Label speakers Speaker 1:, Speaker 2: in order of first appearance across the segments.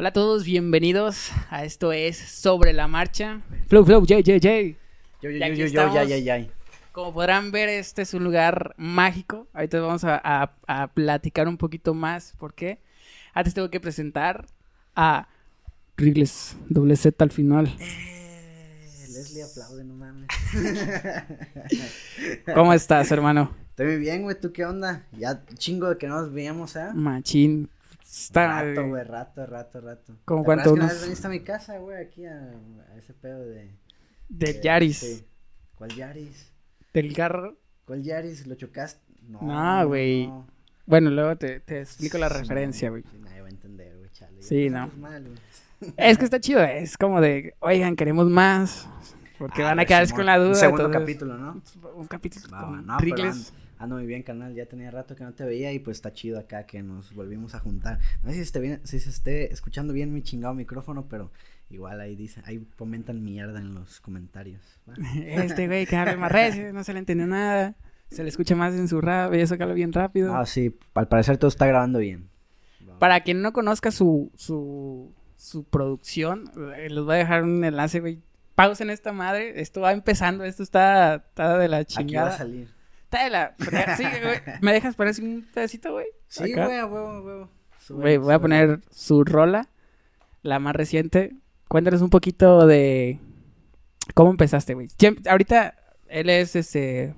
Speaker 1: Hola a todos, bienvenidos a esto es Sobre la Marcha. Flow, flow, yay, yay, yay.
Speaker 2: Yo, yo, yo, yo, yo,
Speaker 1: estamos.
Speaker 2: ya, ya, ya.
Speaker 1: Como podrán ver, este es un lugar mágico. Ahorita vamos a, a- a platicar un poquito más. ¿Por qué? Antes tengo que presentar a Rigles, doble Z al final.
Speaker 2: Eh, Leslie aplaude, no mames.
Speaker 1: ¿Cómo estás, hermano?
Speaker 2: Estoy muy bien, güey, ¿tú qué onda? Ya chingo de que no nos veíamos, ¿eh?
Speaker 1: Machín. Está...
Speaker 2: Rato, güey, rato, rato, rato.
Speaker 1: ¿Cómo
Speaker 2: ¿Te
Speaker 1: cuánto? Unos-
Speaker 2: viniste a mi casa, güey, aquí a, a ese pedo de...
Speaker 1: Del
Speaker 2: de-
Speaker 1: Yaris.
Speaker 2: ¿Cuál Yaris?
Speaker 1: Del carro.
Speaker 2: ¿Cuál Yaris? ¿Lo chocaste? No,
Speaker 1: No, güey.
Speaker 2: no.
Speaker 1: Bueno, luego te, te explico la
Speaker 2: Sí,
Speaker 1: referencia, güey.
Speaker 2: Sí, nadie va a entender, güey, chale.
Speaker 1: Sí, no.
Speaker 2: pues, mal.
Speaker 1: Es que está chido, es como de, oigan, queremos más. Porque
Speaker 2: Ah,
Speaker 1: van a quedarse con la duda.
Speaker 2: Un segundo
Speaker 1: entonces,
Speaker 2: capítulo, ¿no?
Speaker 1: Un capítulo
Speaker 2: va,
Speaker 1: con
Speaker 2: no, pero Ando, ando muy bien, carnal. Ya tenía rato que no te veía y pues está chido acá que nos volvimos a juntar. No sé si, esté bien, si se esté escuchando bien mi chingado micrófono, pero igual ahí dicen, ahí comentan mierda en los comentarios.
Speaker 1: Este güey que habla más recio, no se le entendió nada. Se le escucha más en su rap y eso que habla bien rápido.
Speaker 2: Ah, sí, al parecer todo está grabando bien.
Speaker 1: Para quien no conozca su, su, su producción, eh, les voy a dejar un enlace, güey. Pausen esta madre, esto va empezando, esto está, está de la
Speaker 2: Aquí va a
Speaker 1: chingada.
Speaker 2: salir.
Speaker 1: Está de la... Sí, güey. ¿Me dejas poner así un pedacito, güey?
Speaker 2: Sí,
Speaker 1: Acá.
Speaker 2: güey, a huevo, a huevo. Sube,
Speaker 1: Güey, voy a poner su rola, la más reciente. Cuéntanos un poquito de cómo empezaste, güey. Ahorita él es, este,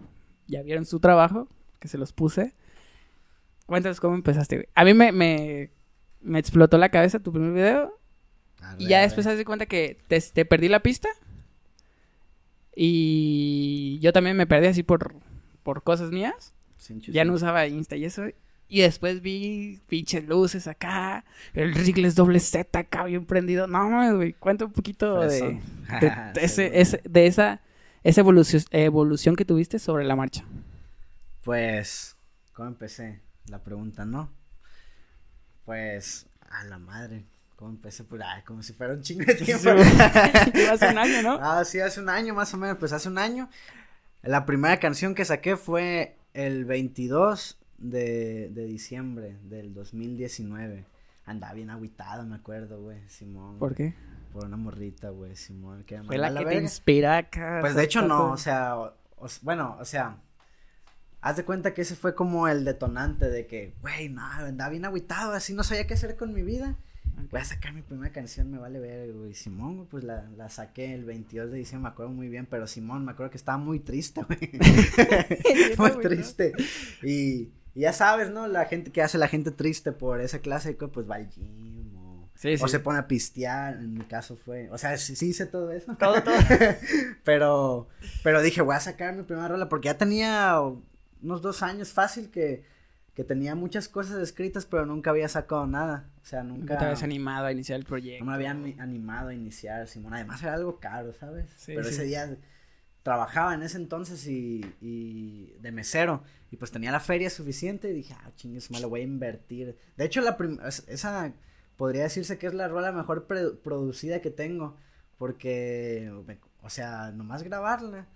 Speaker 1: ya vieron su trabajo, que se los puse. Cuéntanos cómo empezaste, güey. A mí me, me, me explotó la cabeza tu primer video
Speaker 2: Arre,
Speaker 1: y ya después haz de cuenta que te, te perdí la pista. Y yo también me perdí así por, por cosas mías.
Speaker 2: Sin
Speaker 1: Ya no usaba Insta y eso. Y después vi pinches luces acá. El Rigles doble Z acá bien prendido. No mames, güey. Cuenta un poquito de, de ese, ese- de esa, esa evolución, evolución que tuviste sobre la marcha.
Speaker 2: Pues, ¿cómo empecé? La pregunta, ¿no? Pues, a la madre. ¿Cómo empecé? Pues, ay, como si fuera un chingo de tiempo.
Speaker 1: Hace un año, ¿no?
Speaker 2: Ah, sí, hace un año más o menos, pues hace un año. La primera canción que saqué fue el 22 de, de diciembre del 2019. Andaba bien agüitado, me acuerdo, güey, Simón.
Speaker 1: ¿Por qué?
Speaker 2: Por una morrita, güey, Simón. Que
Speaker 1: Fue la que te inspira acá.
Speaker 2: Pues de hecho no, o sea, o- o- bueno, o sea, haz de cuenta que ese fue como el detonante de que, güey, no, andaba bien agüitado, así no sabía qué hacer con mi vida. Voy a sacar mi primera canción, me vale ver, güey. Simón, güey, pues la, la saqué el 22 de diciembre, me acuerdo muy bien, pero Simón, me acuerdo que estaba muy triste, güey. muy triste. Y, y ya sabes, ¿no? La gente que hace la gente triste por esa clase, pues va al gym o,
Speaker 1: Sí, sí.
Speaker 2: o se pone a pistear, en mi caso fue, o sea, sí, sí hice todo eso.
Speaker 1: Todo, todo.
Speaker 2: pero, pero dije, voy a sacar mi primera rola porque ya tenía unos dos años fácil que, que tenía muchas cosas escritas, pero nunca había sacado nada. O sea,
Speaker 1: Nunca
Speaker 2: nunca,
Speaker 1: te habías animado a iniciar el
Speaker 2: no
Speaker 1: proyecto.
Speaker 2: me habían ni- animado a iniciar, Simón. Además era algo caro, ¿sabes?
Speaker 1: Sí,
Speaker 2: pero
Speaker 1: sí.
Speaker 2: ese día trabajaba en ese entonces y, y de mesero. Y pues tenía la feria suficiente y dije, ah, chingues, me lo voy a invertir. De hecho, la esa podría decirse que es la rola mejor producida que tengo. Porque, me- o sea, nomás grabarla,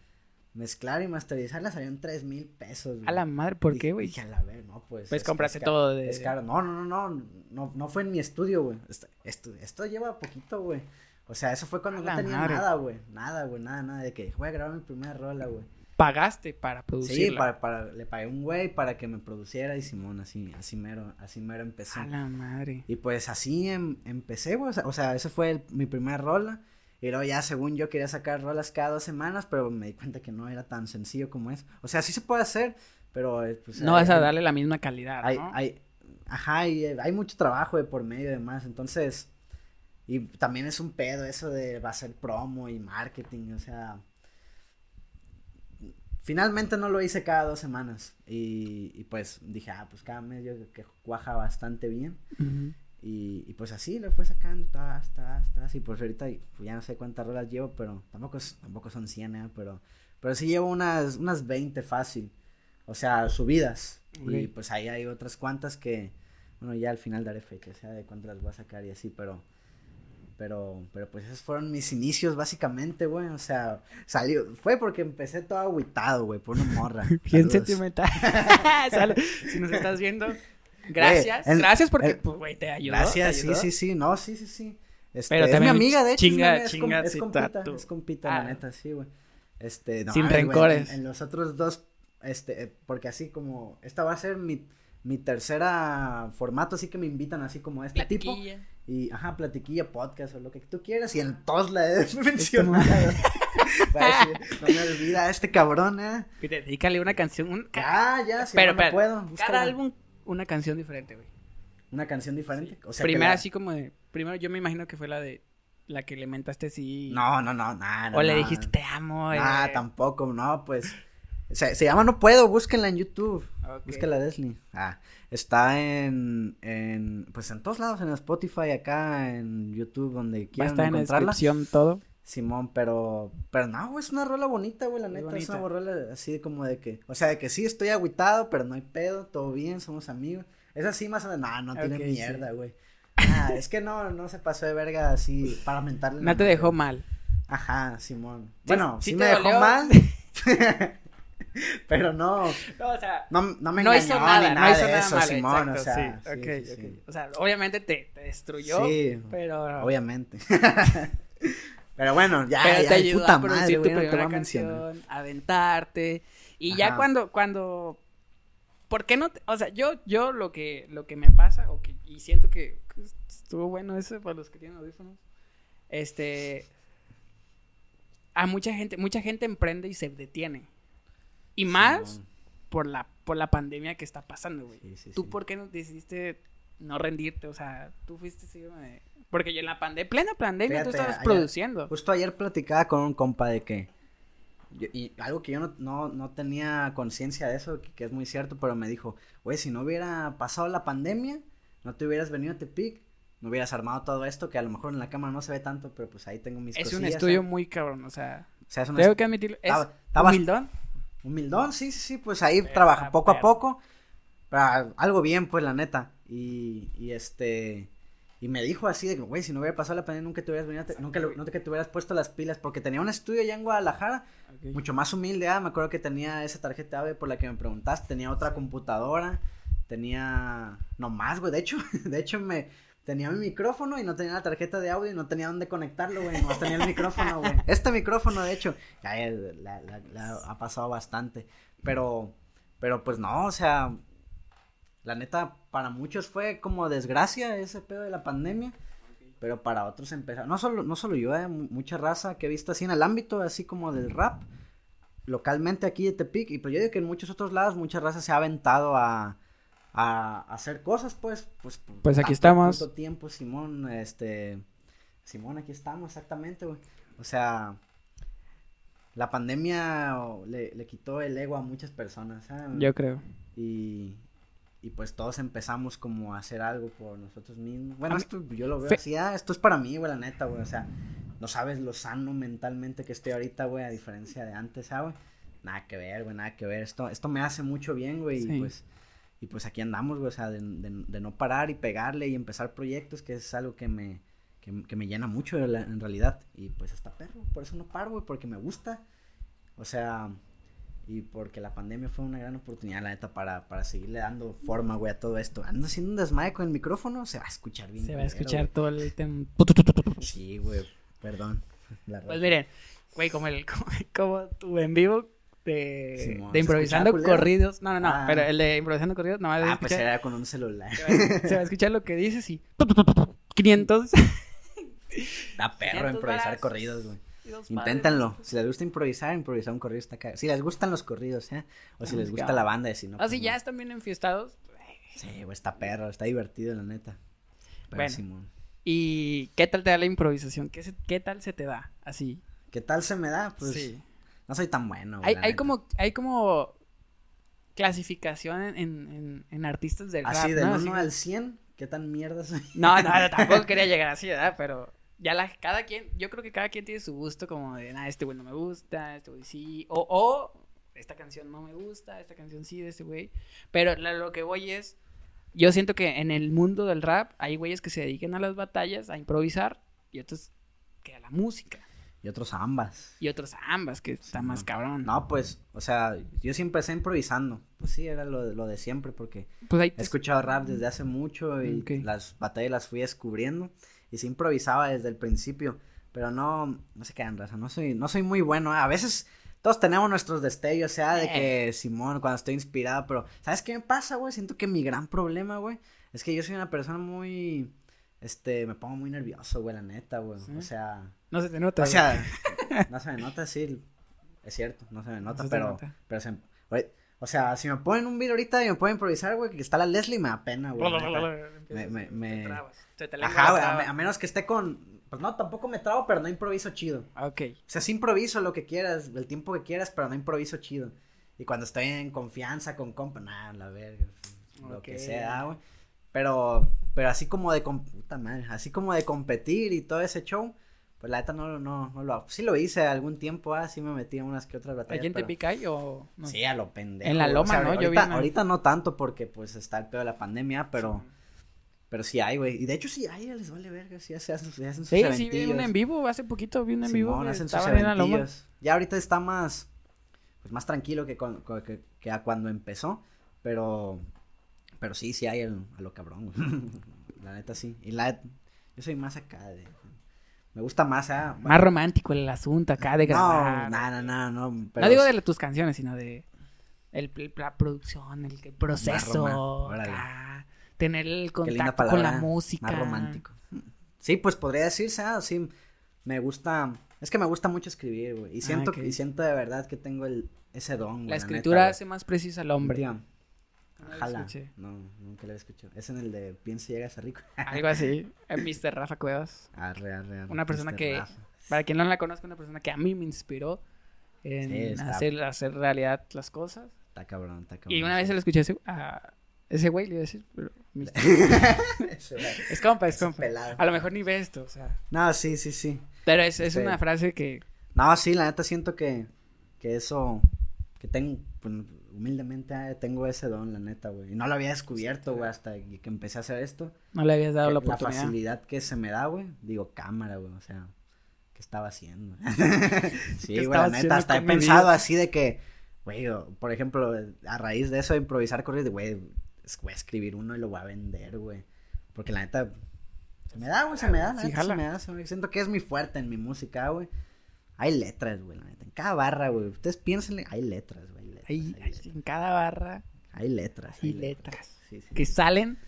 Speaker 2: mezclar y masterizarla salieron tres mil pesos.
Speaker 1: A la madre, ¿por qué, güey?
Speaker 2: Dije, a la ver, no, pues.
Speaker 1: Pues
Speaker 2: es-
Speaker 1: compraste todo de-
Speaker 2: Es caro. No, no, no, no, no, no fue en mi estudio, güey. Esto, esto, esto lleva poquito, güey. O sea, eso fue cuando
Speaker 1: A
Speaker 2: no tenía
Speaker 1: madre.
Speaker 2: nada, güey. Nada, güey, nada, nada. De que voy a grabar mi primera rola, güey.
Speaker 1: Pagaste para
Speaker 2: Sí,
Speaker 1: producirla.
Speaker 2: para, para, le pagué un güey para que me produciera y Simón, así, así mero, así mero empecé.
Speaker 1: A la madre.
Speaker 2: Y pues así em- empecé, güey. O sea, ese fue el- mi primera rola. Y luego ya, según yo, quería sacar rolas cada dos semanas, pero me di cuenta que no era tan sencillo como es. O sea, sí se puede hacer, pero eh, pues...
Speaker 1: No vas a darle la misma calidad,
Speaker 2: hay,
Speaker 1: ¿no?
Speaker 2: hay, ajá, y hay mucho trabajo de por medio y demás, entonces, y también es un pedo eso de va a ser promo y marketing, o sea, finalmente no lo hice cada dos semanas y, y pues dije, ah, pues cada mes yo que cuaja bastante bien. Y, y pues así lo fue sacando, tas, tas, tas, y pues ahorita ya no sé cuántas rolas llevo, pero tampoco, es- tampoco son 100, ¿eh? pero, pero sí llevo unas, unas 20 fácil, o sea, subidas, y pues ahí hay otras cuantas que, bueno, ya al final daré fecha, o sea, de cuántas las voy a sacar y así, pero, pero, pero pues esos fueron mis inicios básicamente, güey, o sea, salió, fue porque empecé todo agüitado, güey, por una morra.
Speaker 1: Bien sentimental. Si nos estás viendo, Gracias,
Speaker 2: el-
Speaker 1: gracias porque,
Speaker 2: el-
Speaker 1: pues, güey, te ayudó.
Speaker 2: Gracias,
Speaker 1: te
Speaker 2: sí,
Speaker 1: ayudó.
Speaker 2: sí, sí, no, sí, sí, sí. Este,
Speaker 1: Pero
Speaker 2: es mi amiga, de hecho.
Speaker 1: chinga-
Speaker 2: es, mi- es, com-
Speaker 1: chinga
Speaker 2: es compita, es compita,
Speaker 1: Ah.
Speaker 2: la neta, sí, güey. Este, no,
Speaker 1: Sin
Speaker 2: ay,
Speaker 1: rencores.
Speaker 2: En, en los otros dos, este, eh, porque así como, esta va a ser mi, mi tercera formato, así que me invitan así como a este tipo.
Speaker 1: Platiquilla.
Speaker 2: Y, ajá, platiquilla, podcast o lo que tú quieras. Y en todos la he mencionado. Va a decir, no me olvida este cabrón, eh.
Speaker 1: Y Dedícale una canción. un-
Speaker 2: Ya, ya, si
Speaker 1: pero,
Speaker 2: no, puedo.
Speaker 1: cada álbum, una canción diferente, güey.
Speaker 2: Una canción diferente. O sea,
Speaker 1: Primero
Speaker 2: la-
Speaker 1: así como de, primero yo me imagino que fue la de, la que le mentaste así.
Speaker 2: No, no, no, nada.
Speaker 1: o le dijiste te amo.
Speaker 2: Ah,
Speaker 1: eh.
Speaker 2: tampoco, no, pues. Se, se llama No Puedo, búsquenla en YouTube.
Speaker 1: Ok.
Speaker 2: Búsquenla, Leslie. Ah, está en, en, pues en todos lados, en Spotify, acá, en YouTube, donde
Speaker 1: Va a
Speaker 2: quieran
Speaker 1: en la descripción todo.
Speaker 2: Simón, pero, pero no, güey, es una rola bonita, güey, la neta, es una rola así como de que, o sea, de que sí estoy agüitado, pero no hay pedo, todo bien, somos amigos. Es así más o menos, no, no tiene mierda, güey. Ah, es que no, no se pasó de verga así para mentarle.
Speaker 1: No te dejó mal.
Speaker 2: Ajá, Simón. Bueno,
Speaker 1: sí
Speaker 2: sí, me dejó
Speaker 1: dolió.
Speaker 2: mal. pero no,
Speaker 1: No, o sea,
Speaker 2: no, no me
Speaker 1: no
Speaker 2: engañó
Speaker 1: hizo nada,
Speaker 2: ni
Speaker 1: no
Speaker 2: nada
Speaker 1: hizo
Speaker 2: de
Speaker 1: nada
Speaker 2: eso,
Speaker 1: malo,
Speaker 2: Simón,
Speaker 1: exacto,
Speaker 2: o sea,
Speaker 1: sí,
Speaker 2: sí.
Speaker 1: O sea, obviamente te, te destruyó,
Speaker 2: Sí,
Speaker 1: pero...
Speaker 2: obviamente. pero bueno, ya,
Speaker 1: pero
Speaker 2: ya,
Speaker 1: te ayudó
Speaker 2: puta
Speaker 1: a producir
Speaker 2: madre,
Speaker 1: tu primera canción, a aventarte, y ya cuando, cuando, ¿por qué no? te- o sea, yo, yo lo que, lo que me pasa, o que, y siento que estuvo bueno eso para los que tienen audífonos, este, a mucha gente, mucha gente emprende y se detiene, y más por la, por la pandemia que está pasando, güey.
Speaker 2: Sí, sí,
Speaker 1: ¿Tú por qué no decidiste no rendirte? O sea, tú fuiste así, güey, porque yo en la pandemia, plena pandemia, tú estabas
Speaker 2: ayer-
Speaker 1: produciendo.
Speaker 2: Justo ayer platicaba con un compa de que. yo- y algo que yo no, no, no tenía conciencia de eso, que, que es muy cierto, pero me dijo, güey, si no hubiera pasado la pandemia, no te hubieras venido a Tepic, no hubieras armado todo esto, que a lo mejor en la cámara no se ve tanto, pero pues ahí tengo mis
Speaker 1: Es un estudio muy cabrón, o sea,
Speaker 2: O sea, es un
Speaker 1: tengo que admitirlo, es
Speaker 2: estabas-
Speaker 1: humildón.
Speaker 2: Humildón, sí, sí, sí, pues ahí
Speaker 1: Pero,
Speaker 2: trabaja poco a poco, pero algo bien, pues, la neta, y, y este, y me dijo así de que, güey, si no hubiera pasado la pandemia, nunca te hubieras venido, te- nunca, lo- te hubieras puesto las pilas, porque tenía un estudio allá en Guadalajara, mucho más humilde, ah, me acuerdo que tenía esa tarjeta AVE por la que me preguntaste, tenía otra computadora, tenía, no más, güey, de hecho, de hecho me, tenía mi micrófono y no tenía la tarjeta de audio y no tenía dónde conectarlo, güey, nomás tenía el micrófono, güey, este micrófono, de hecho, ya, eh, la, la- la ha pasado bastante, pero, pero pues no, o sea, la neta, para muchos fue como desgracia ese pedo de la pandemia. Pero para otros empezó, no solo, no solo yo, eh, mu- mucha raza que he visto así en el ámbito, así como del rap, localmente aquí de Tepic, y pues yo digo que en muchos otros lados mucha raza se ha aventado a, a, hacer cosas, pues, pues,
Speaker 1: Pues aquí
Speaker 2: tanto
Speaker 1: estamos.
Speaker 2: puto tiempo, Simón, este, Simón, aquí estamos, exactamente, güey, o sea, la pandemia le, le quitó el ego a muchas personas, ¿sabes?
Speaker 1: Yo creo.
Speaker 2: y, y pues todos empezamos como a hacer algo por nosotros mismos. Bueno, esto yo lo veo así, ah, esto es para mí, güey, la neta, güey, o sea, no sabes lo sano mentalmente que estoy ahorita, güey, a diferencia de antes, ¿sabes? güey? Nada que ver, güey, nada que ver, esto, esto me hace mucho bien, güey,
Speaker 1: Sí.
Speaker 2: y pues, y pues aquí andamos, güey, o sea, de, de- de no parar y pegarle y empezar proyectos, que es algo que me, que, que me llena mucho la- en realidad, y pues hasta perro, por eso no paro, güey, porque me gusta, o sea, y porque la pandemia fue una gran oportunidad, la neta, para, para seguirle dando forma, güey, a todo esto. Ando haciendo un desmayo con el micrófono, se va a escuchar bien.
Speaker 1: Se va a escuchar todo el tema.
Speaker 2: Sí, güey, perdón. La
Speaker 1: Pues miren, güey, como el como, como tu en vivo de,
Speaker 2: Simón,
Speaker 1: de
Speaker 2: ¿se
Speaker 1: improvisando corridos. No, no, no,
Speaker 2: Ah.
Speaker 1: pero el de improvisando corridos nomás
Speaker 2: Ah,
Speaker 1: se
Speaker 2: pues era con un celular.
Speaker 1: se, va, se va a escuchar lo que dices y 500
Speaker 2: Da perro
Speaker 1: 500
Speaker 2: improvisar
Speaker 1: varas.
Speaker 2: corridos, güey.
Speaker 1: Padres.
Speaker 2: Si les gusta improvisar, improvisar un corrido está cagado. Si les gustan los corridos, ¿eh? O si les gusta la banda, y si no.
Speaker 1: O
Speaker 2: pues
Speaker 1: si
Speaker 2: no.
Speaker 1: ya están bien enfiestados.
Speaker 2: Sí, güey, está perro, está divertido, la neta. Pero
Speaker 1: Bueno.
Speaker 2: Simón.
Speaker 1: ¿Y qué tal te da la improvisación? ¿Qué, se- qué tal se te da? Así.
Speaker 2: ¿Qué tal se me da? Pues
Speaker 1: sí.
Speaker 2: no soy tan bueno.
Speaker 1: Hay, hay como, hay como clasificación en, en, en- artistas del
Speaker 2: Así
Speaker 1: rap,
Speaker 2: del
Speaker 1: ¿no?
Speaker 2: 1
Speaker 1: Así-
Speaker 2: al 100, ¿qué tan mierda soy?
Speaker 1: No, no, no, tampoco quería llegar así, ¿verdad? Pero ya la, cada quien, yo creo que cada quien tiene su gusto como de, nah, este güey no me gusta, este güey sí, o, o esta canción no me gusta, esta canción sí de este güey. Pero la- lo que voy es, yo siento que en el mundo del rap hay güeyes que se dediquen a las batallas, a improvisar, y otros que a la música.
Speaker 2: Y otros ambas.
Speaker 1: Y otros ambas, que está más
Speaker 2: no.
Speaker 1: cabrón.
Speaker 2: No, pues, o sea, yo sí empecé improvisando. Pues sí, era lo, lo de siempre, porque
Speaker 1: Pues ahí
Speaker 2: he
Speaker 1: te-
Speaker 2: escuchado rap desde hace mucho y
Speaker 1: Ok.
Speaker 2: las batallas las fui descubriendo. Y sí improvisaba desde el principio. Pero no, no se quedan raza, no soy, no soy muy bueno. A veces todos tenemos nuestros destellos, o sea, de que Simón, cuando estoy inspirado, pero ¿sabes qué me pasa, güey? Siento que mi gran problema, güey, es que yo soy una persona muy, este, me pongo muy nervioso, güey, la neta, güey.
Speaker 1: ¿Sí?
Speaker 2: O sea,
Speaker 1: No se te nota.
Speaker 2: o
Speaker 1: güey.
Speaker 2: sea, no se me nota, sí, es cierto, no se me nota,
Speaker 1: se
Speaker 2: pero,
Speaker 1: nota.
Speaker 2: pero se, güey, o sea, si me ponen un video ahorita y me pueden improvisar, güey, que está la Leslie, me da pena, güey. Me- me- me-
Speaker 1: Te trabas. Te
Speaker 2: Ajá, güey, a, a menos que esté con, pues no, tampoco me trabo, pero no improviso chido.
Speaker 1: Ok.
Speaker 2: O sea, sí improviso lo que quieras, el tiempo que quieras, pero no improviso chido. Y cuando estoy en confianza con compa, nada, la verga, lo que sea, güey. Pero, pero así como de, puta madre, así como de competir y todo ese show, pues la neta no, no, no lo hago. Sí lo hice algún tiempo, ah, sí me metí en unas que otras batallas.
Speaker 1: ¿Allí en
Speaker 2: pero-
Speaker 1: Tepic hay o no?
Speaker 2: Sí, a lo pendejo.
Speaker 1: En la loma, ¿no? Yo vi
Speaker 2: Ahorita,
Speaker 1: una-
Speaker 2: ahorita no tanto porque pues está el pedo de la pandemia, pero,
Speaker 1: Sí.
Speaker 2: pero sí hay, güey. Y de hecho sí hay, les vale verga, sí se hacen, se hacen sus
Speaker 1: Sí, sí, vi
Speaker 2: eventillos.
Speaker 1: un en vivo, hace poquito vi un en vivo.
Speaker 2: Simón,
Speaker 1: que
Speaker 2: hacen sus eventillos. Ya ahorita está más, pues más tranquilo que, con- que, que a cuando empezó, pero, pero sí, sí hay el- a lo cabrón, la neta sí. Y la, yo soy más acá de, me gusta más, ah,
Speaker 1: Más romántico el asunto acá de grabar.
Speaker 2: no, no, no, no,
Speaker 1: no
Speaker 2: pero
Speaker 1: digo de la- tus canciones, sino de el, la producción, el, el proceso, acá, tener el contacto con la música.
Speaker 2: Más romántico. Sí, pues podría decirse, ah, sí, me gusta, es que me gusta mucho escribir, güey, y siento,
Speaker 1: Ah,
Speaker 2: y siento de verdad que tengo el, ese don, güey,
Speaker 1: La
Speaker 2: neta,
Speaker 1: escritura
Speaker 2: güey.
Speaker 1: hace más precisa al hombre.
Speaker 2: Tía,
Speaker 1: No la
Speaker 2: Ojalá.
Speaker 1: escuché.
Speaker 2: No, nunca la he escuchado. Es en el de Piensa y llegas a rico.
Speaker 1: Algo así. El Mr. Rafa Cuevas.
Speaker 2: Arre, arre, arre.
Speaker 1: Una persona
Speaker 2: Mr.
Speaker 1: que-
Speaker 2: Rafa.
Speaker 1: Para quien no la conozca, una persona que a mí me inspiró en
Speaker 2: Sí, está-
Speaker 1: hacer, hacer realidad las cosas.
Speaker 2: Está cabrón, está cabrón.
Speaker 1: Y una vez se lo escuché a ese, a ese güey, le iba a decir, pero, es compa, es
Speaker 2: Ese
Speaker 1: compa.
Speaker 2: pelado.
Speaker 1: A lo mejor ni ve esto, o sea.
Speaker 2: No, sí, sí, sí.
Speaker 1: Pero es, es
Speaker 2: Sí.
Speaker 1: una frase que
Speaker 2: No, sí, la neta siento que, que eso, que tengo, pues, humildemente ah, tengo ese don, la neta, güey. Y no lo había descubierto, güey, hasta que empecé a hacer esto.
Speaker 1: no le habías dado
Speaker 2: Que
Speaker 1: la
Speaker 2: la
Speaker 1: oportunidad.
Speaker 2: facilidad que se me da, güey. Digo, cámara, güey, o sea, ¿qué estaba haciendo? sí,
Speaker 1: ¿Qué
Speaker 2: güey, la neta, hasta he pensado
Speaker 1: vida?
Speaker 2: así de que, güey, por ejemplo, a raíz de eso de improvisar corridos, de, güey, voy a escribir uno y lo voy a vender, güey. Porque la neta, se me da, güey, se me da, la
Speaker 1: Sí,
Speaker 2: neta,
Speaker 1: jala.
Speaker 2: se me da, se me- siento que es muy fuerte en mi música, güey. Hay letras, güey, la neta, en cada barra, güey, ustedes piénsenle, hay letras, güey, hay
Speaker 1: en cada barra
Speaker 2: hay letras,
Speaker 1: hay
Speaker 2: hay
Speaker 1: letras
Speaker 2: Sí, sí,
Speaker 1: que salen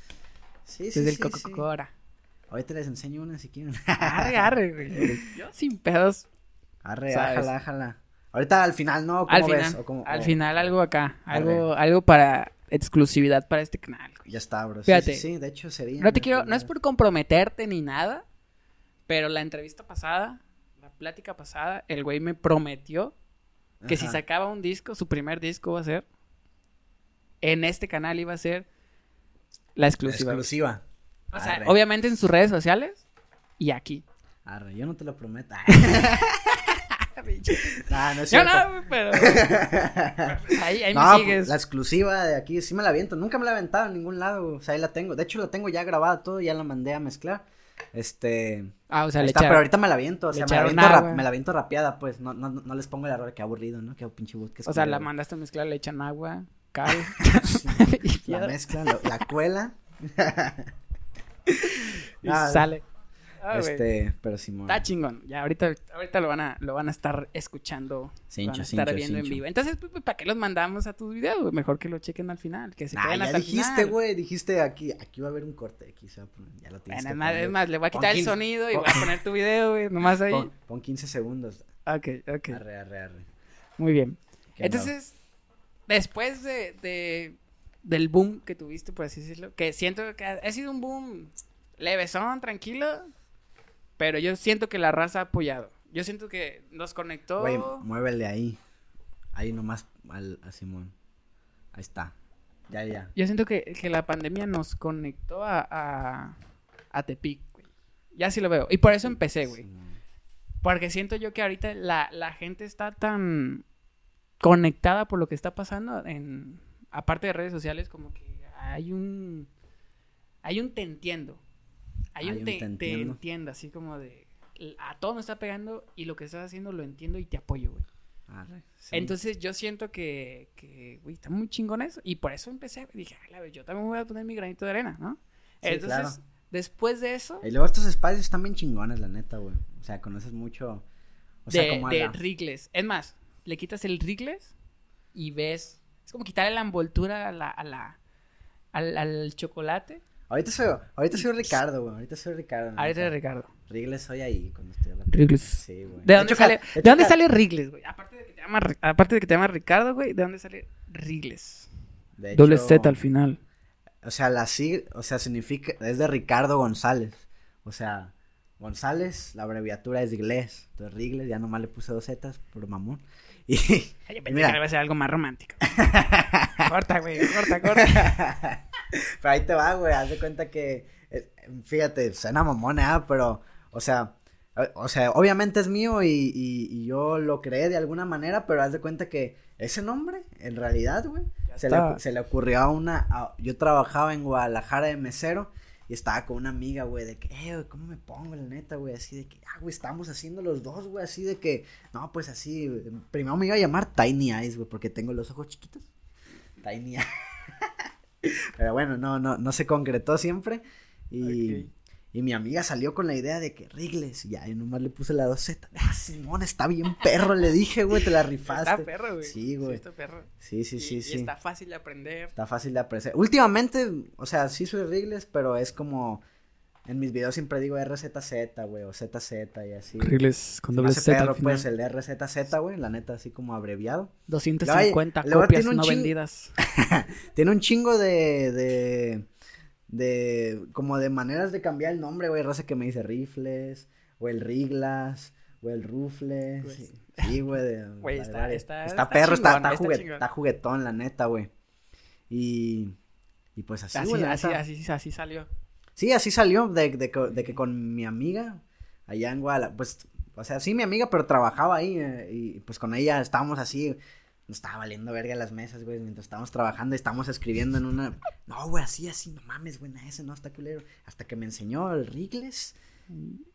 Speaker 1: desde el
Speaker 2: sí.
Speaker 1: Coca-Cola.
Speaker 2: Ahorita les enseño una si quieren.
Speaker 1: Arre, arre, güey. Yo sin pedos.
Speaker 2: Arre, ájala, ájala. Ahorita al final, ¿no? ¿Cómo
Speaker 1: Al
Speaker 2: ves?
Speaker 1: final,
Speaker 2: ¿O cómo-
Speaker 1: al
Speaker 2: o-
Speaker 1: final algo acá,
Speaker 2: Arre.
Speaker 1: algo, algo para exclusividad para este canal.
Speaker 2: Ya está, bro. Sí,
Speaker 1: Fíjate.
Speaker 2: Sí, sí, de hecho sería.
Speaker 1: No te quiero, no es por comprometerte ni nada, pero la entrevista pasada, la plática pasada, el güey me prometió que si
Speaker 2: Ajá.
Speaker 1: sacaba un disco, su primer disco va a ser, en este canal iba a ser la exclusiva.
Speaker 2: Exclusiva.
Speaker 1: O sea,
Speaker 2: Arre.
Speaker 1: obviamente en sus redes sociales y aquí.
Speaker 2: Arre, yo no te lo prometo.
Speaker 1: Ah,
Speaker 2: no, es
Speaker 1: Yo no, pero ahí, ahí
Speaker 2: no,
Speaker 1: me
Speaker 2: pues,
Speaker 1: sigues.
Speaker 2: la exclusiva de aquí sí me la aviento. Nunca me la he aventado en ningún lado. O sea, ahí la tengo. De hecho, la tengo ya grabada todo. Ya la mandé a mezclar. Este.
Speaker 1: Ah, o sea, le
Speaker 2: está,
Speaker 1: echaron-
Speaker 2: pero ahorita me la aviento. O sea, me la aviento, rap- me la aviento rapeada, pues. No, no, no les pongo el error. Qué aburrido, ¿no? Qué pinche boot que
Speaker 1: O sea, la
Speaker 2: escribo.
Speaker 1: mandaste a mezclar, le echan agua, cal.
Speaker 2: La mezcla, lo- la cuela.
Speaker 1: y
Speaker 2: Ah,
Speaker 1: sale. Ah,
Speaker 2: este, pero Simón.
Speaker 1: Está chingón. Ya ahorita, ahorita lo van a, lo van a estar escuchando.
Speaker 2: Cincho,
Speaker 1: lo van a estar
Speaker 2: cincho,
Speaker 1: viendo en vivo. Entonces, pues, ¿para qué los mandamos a tus videos? Mejor que lo chequen al final, que se
Speaker 2: Ah,
Speaker 1: queden
Speaker 2: ya
Speaker 1: hasta
Speaker 2: dijiste, güey, dijiste aquí, aquí va a haber un corte, aquí se va a poner, ya lo tienes
Speaker 1: Bueno,
Speaker 2: que
Speaker 1: es más,
Speaker 2: poner.
Speaker 1: es más, le voy a
Speaker 2: Pon
Speaker 1: quitar el
Speaker 2: 15
Speaker 1: sonido y
Speaker 2: pon-
Speaker 1: voy a poner tu video, güey, nomás ahí.
Speaker 2: Pon, pon 15 segundos.
Speaker 1: Ok, ok.
Speaker 2: Arre, arre, arre.
Speaker 1: Muy bien.
Speaker 2: ¿Qué
Speaker 1: Entonces, después de, de- del boom que tuviste, por así decirlo, que siento que ha, ha sido un boom levesón, tranquilo, pero yo siento que la raza ha apoyado. Yo siento que nos conectó.
Speaker 2: Güey, muévele ahí. Ahí nomás al, a Simón. Ahí está. Ya, ya.
Speaker 1: Yo siento que, que la pandemia nos conectó a, a, a Tepic, güey. Ya sí lo veo. Y por eso empecé, güey.
Speaker 2: Simón.
Speaker 1: Porque siento yo que ahorita la, la gente está tan conectada por lo que está pasando en aparte de redes sociales como que hay un hay un te entiendo hay, un, te, te entiendo. así como de a todo me está pegando y lo que estás haciendo lo entiendo y te apoyo, güey.
Speaker 2: Arre, sí.
Speaker 1: Entonces yo siento que, que, güey, está muy chingón eso. Y por eso empecé, dije, "Ay, la vez, yo también voy a poner mi granito de arena, ¿no?
Speaker 2: Sí,
Speaker 1: Entonces,
Speaker 2: claro.
Speaker 1: después de eso,
Speaker 2: Y luego estos espacios están bien chingones, la neta, güey. O sea, conoces mucho. O sea,
Speaker 1: de,
Speaker 2: como a
Speaker 1: de
Speaker 2: la-
Speaker 1: Wrigley's. Es más, le quitas el Wrigley's y ves. Es como quitarle la envoltura a la, a la, al, al chocolate.
Speaker 2: Ahorita soy, ahorita soy Ricardo, güey. Ahorita soy Ricardo.
Speaker 1: Ahorita de Ricardo.
Speaker 2: Wrigley soy ahí cuando estoy a la
Speaker 1: Wrigley's.
Speaker 2: Sí, güey.
Speaker 1: ¿De dónde
Speaker 2: hecho,
Speaker 1: sale, ¿de dónde sale Wrigley's, güey? Aparte de que te llama, aparte de que te llama Ricardo, güey, ¿de dónde sale Wrigley's?
Speaker 2: de
Speaker 1: Doble Z al final.
Speaker 2: O sea, la sig, o sea, significa, es de Ricardo González. O sea, González, la abreviatura es inglés. Entonces, Wrigley, ya nomás le puse dos Zetas por mamón. Y,
Speaker 1: Ay, yo pensé
Speaker 2: mira.
Speaker 1: que iba a ser algo más romántico. corta, güey, corta, corta.
Speaker 2: pero ahí te va, güey, haz de cuenta que, eh, fíjate, suena mamón, ¿eh? pero, o sea, o sea, obviamente es mío y, y, y yo lo creé de alguna manera, pero haz de cuenta que ese nombre, en realidad, güey, se le, se le ocurrió a una, a- yo trabajaba en Guadalajara de mesero y estaba con una amiga, güey, de que, eh, güey, ¿cómo me pongo, la neta, güey? Así de que, ah, güey, estábamos haciendo los dos, güey, así de que, no, pues así, primero me iba a llamar Tiny Eyes, güey, porque tengo los ojos chiquitos. Tiny Eyes. Pero bueno, no, no, no se concretó siempre. Y. y mi amiga salió con la idea de que Rigles, y ya, y nomás le puse la 2Z. Ah, Simón, está bien perro, le dije, güey, te la rifaste.
Speaker 1: Está perro, güey.
Speaker 2: Sí, güey.
Speaker 1: está perro.
Speaker 2: Sí, sí,
Speaker 1: Y-
Speaker 2: sí,
Speaker 1: y
Speaker 2: sí.
Speaker 1: está fácil de aprender.
Speaker 2: Está fácil de apreciar. Últimamente, o sea, sí soy Rigles, pero es como. En mis videos siempre digo RZZ, güey, o ZZ y así.
Speaker 1: Wrigley's con doble Z
Speaker 2: perro,
Speaker 1: al final.
Speaker 2: pues, el RZZ, güey, la neta, así como abreviado.
Speaker 1: 250
Speaker 2: Luego
Speaker 1: copias no
Speaker 2: chingo-
Speaker 1: vendidas.
Speaker 2: Tiene un chingo de, de, de, como de maneras de cambiar el nombre, güey, raza que me dice rifles, o el riglas, o el rufles,
Speaker 1: Pues,
Speaker 2: sí, güey, de-
Speaker 1: Güey, está- está-
Speaker 2: está
Speaker 1: está
Speaker 2: perro, está,
Speaker 1: chingón,
Speaker 2: está, juguet- juguetón, la neta, güey, y, y pues así,
Speaker 1: Así,
Speaker 2: güey,
Speaker 1: así, así, así salió.
Speaker 2: Sí, así salió, de, de, que- de que con mi amiga, allá en Guadalajara, pues, o sea, sí, mi amiga, pero trabajaba ahí, eh, y pues con ella estábamos así, nos estaba valiendo verga las mesas, güey, mientras estábamos trabajando y estábamos escribiendo en una, no, güey, así, así, no mames, güey, ese no está culero, hasta que me enseñó el Rigles,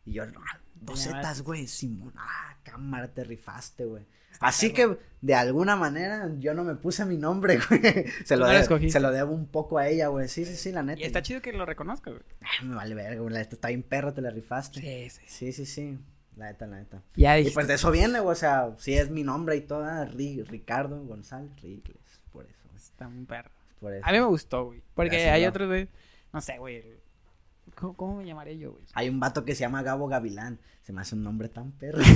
Speaker 2: y yo, ah, dos
Speaker 1: Ya,
Speaker 2: zetas, güey, Simón, ah, cámara, te rifaste, güey. Así que, de alguna manera, yo no me puse mi nombre, güey. Se lo,
Speaker 1: no lo
Speaker 2: de-
Speaker 1: escogiste.
Speaker 2: se lo debo un poco a ella, güey. Sí, sí, sí, la neta.
Speaker 1: Y está chido que lo reconozca, güey.
Speaker 2: Ay, me vale verga, güey. La neta está bien perro, te la rifaste.
Speaker 1: Sí, sí.
Speaker 2: Sí, sí, sí. La neta, la neta.
Speaker 1: Ya
Speaker 2: Y pues de eso viene, güey. O sea, sí es mi nombre y todo. ah, Ri- Ricardo González Rigles. Por eso.
Speaker 1: Está un perro.
Speaker 2: Por eso.
Speaker 1: A mí me gustó, güey. Porque
Speaker 2: Gracias,
Speaker 1: hay otros, güey. No sé, güey. ¿Cómo, cómo me llamaré yo, güey?
Speaker 2: Hay un vato que se llama Gabo Gavilán. Se me hace un nombre tan perro.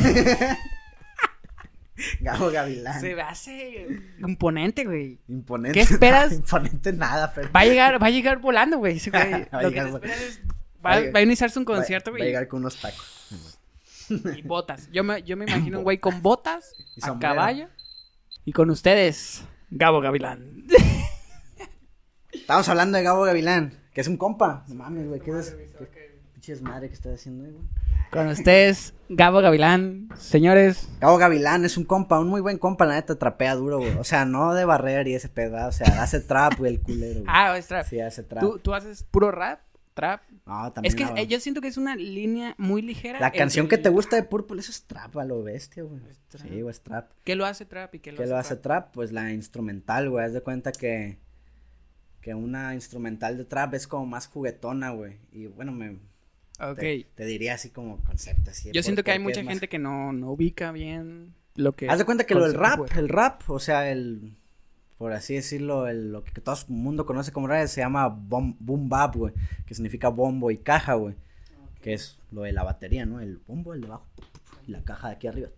Speaker 2: Gabo Gavilán.
Speaker 1: Se me hace imponente, güey.
Speaker 2: Imponente.
Speaker 1: ¿Qué esperas?
Speaker 2: Imponente nada, pero.
Speaker 1: Va a llegar, va a llegar volando, güey. ese güey.
Speaker 2: Va a
Speaker 1: Lo que
Speaker 2: llegar
Speaker 1: te
Speaker 2: vo-
Speaker 1: esperas es-
Speaker 2: va
Speaker 1: Va,
Speaker 2: a llegar-
Speaker 1: va a iniciarse un concierto,
Speaker 2: Va a
Speaker 1: güey.
Speaker 2: llegar con unos tacos.
Speaker 1: Y botas. Yo me, yo me imagino un güey con botas,
Speaker 2: Y
Speaker 1: a
Speaker 2: sombrero.
Speaker 1: caballo. Y con ustedes, Gabo Gavilán.
Speaker 2: Estamos hablando de Gabo Gavilán. Que es un compa. No mames, güey. ¿Qué es? ¿Qué pinche desmadre que estás haciendo, ahí, güey?
Speaker 1: Con ustedes, Gabo Gavilán. Señores,
Speaker 2: Gabo Gavilán es un compa, un muy buen compa, la neta, trapea duro, güey. O sea, no de barrer y ese pedo, o sea, hace trap, güey, el culero, güey.
Speaker 1: ah, es trap.
Speaker 2: Sí, hace trap.
Speaker 1: ¿Tú, tú haces puro rap, trap.
Speaker 2: No, también
Speaker 1: Es que
Speaker 2: la,
Speaker 1: eh, yo siento que es una línea muy ligera.
Speaker 2: la canción que te gusta de Purple, eso es trap a lo bestia, güey. Sí, güey, es trap.
Speaker 1: ¿Qué lo hace trap y qué lo
Speaker 2: ¿Qué
Speaker 1: hace
Speaker 2: lo hace
Speaker 1: trap?
Speaker 2: Pues la instrumental, güey. Haz de cuenta que, que una instrumental de trap es como más juguetona, güey. Y bueno, me
Speaker 1: Ok.
Speaker 2: te, te diría así como concepto, así.
Speaker 1: Yo siento que hay mucha
Speaker 2: más-
Speaker 1: gente que no, no ubica bien lo que...
Speaker 2: Haz de cuenta que lo del rap, el rap, o sea, el, por así decirlo, el, lo que todo el mundo conoce como rap se llama bom, boom bap, güey, que significa bombo y caja, güey, que es lo de la batería, ¿no? El bombo, el de abajo, y la caja de aquí arriba.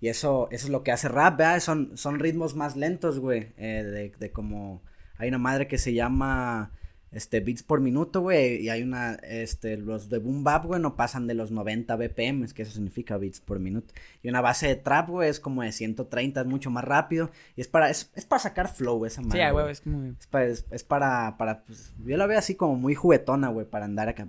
Speaker 2: Y eso, eso es lo que hace rap, ¿verdad? Son, son ritmos más lentos, güey, eh, de, de como, hay una madre que se llama, este, beats por minuto, güey, y hay una, este, los de boom bap, güey, no pasan de los 90 BPM, que eso significa beats por minuto. Y una base de trap, güey, es como de 130, es mucho más rápido, y es para, es, es para sacar flow esa madre.
Speaker 1: Sí,
Speaker 2: güey.
Speaker 1: es como...
Speaker 2: Es para, es, es para, para, pues, yo la veo así como muy juguetona, güey, para andar acá.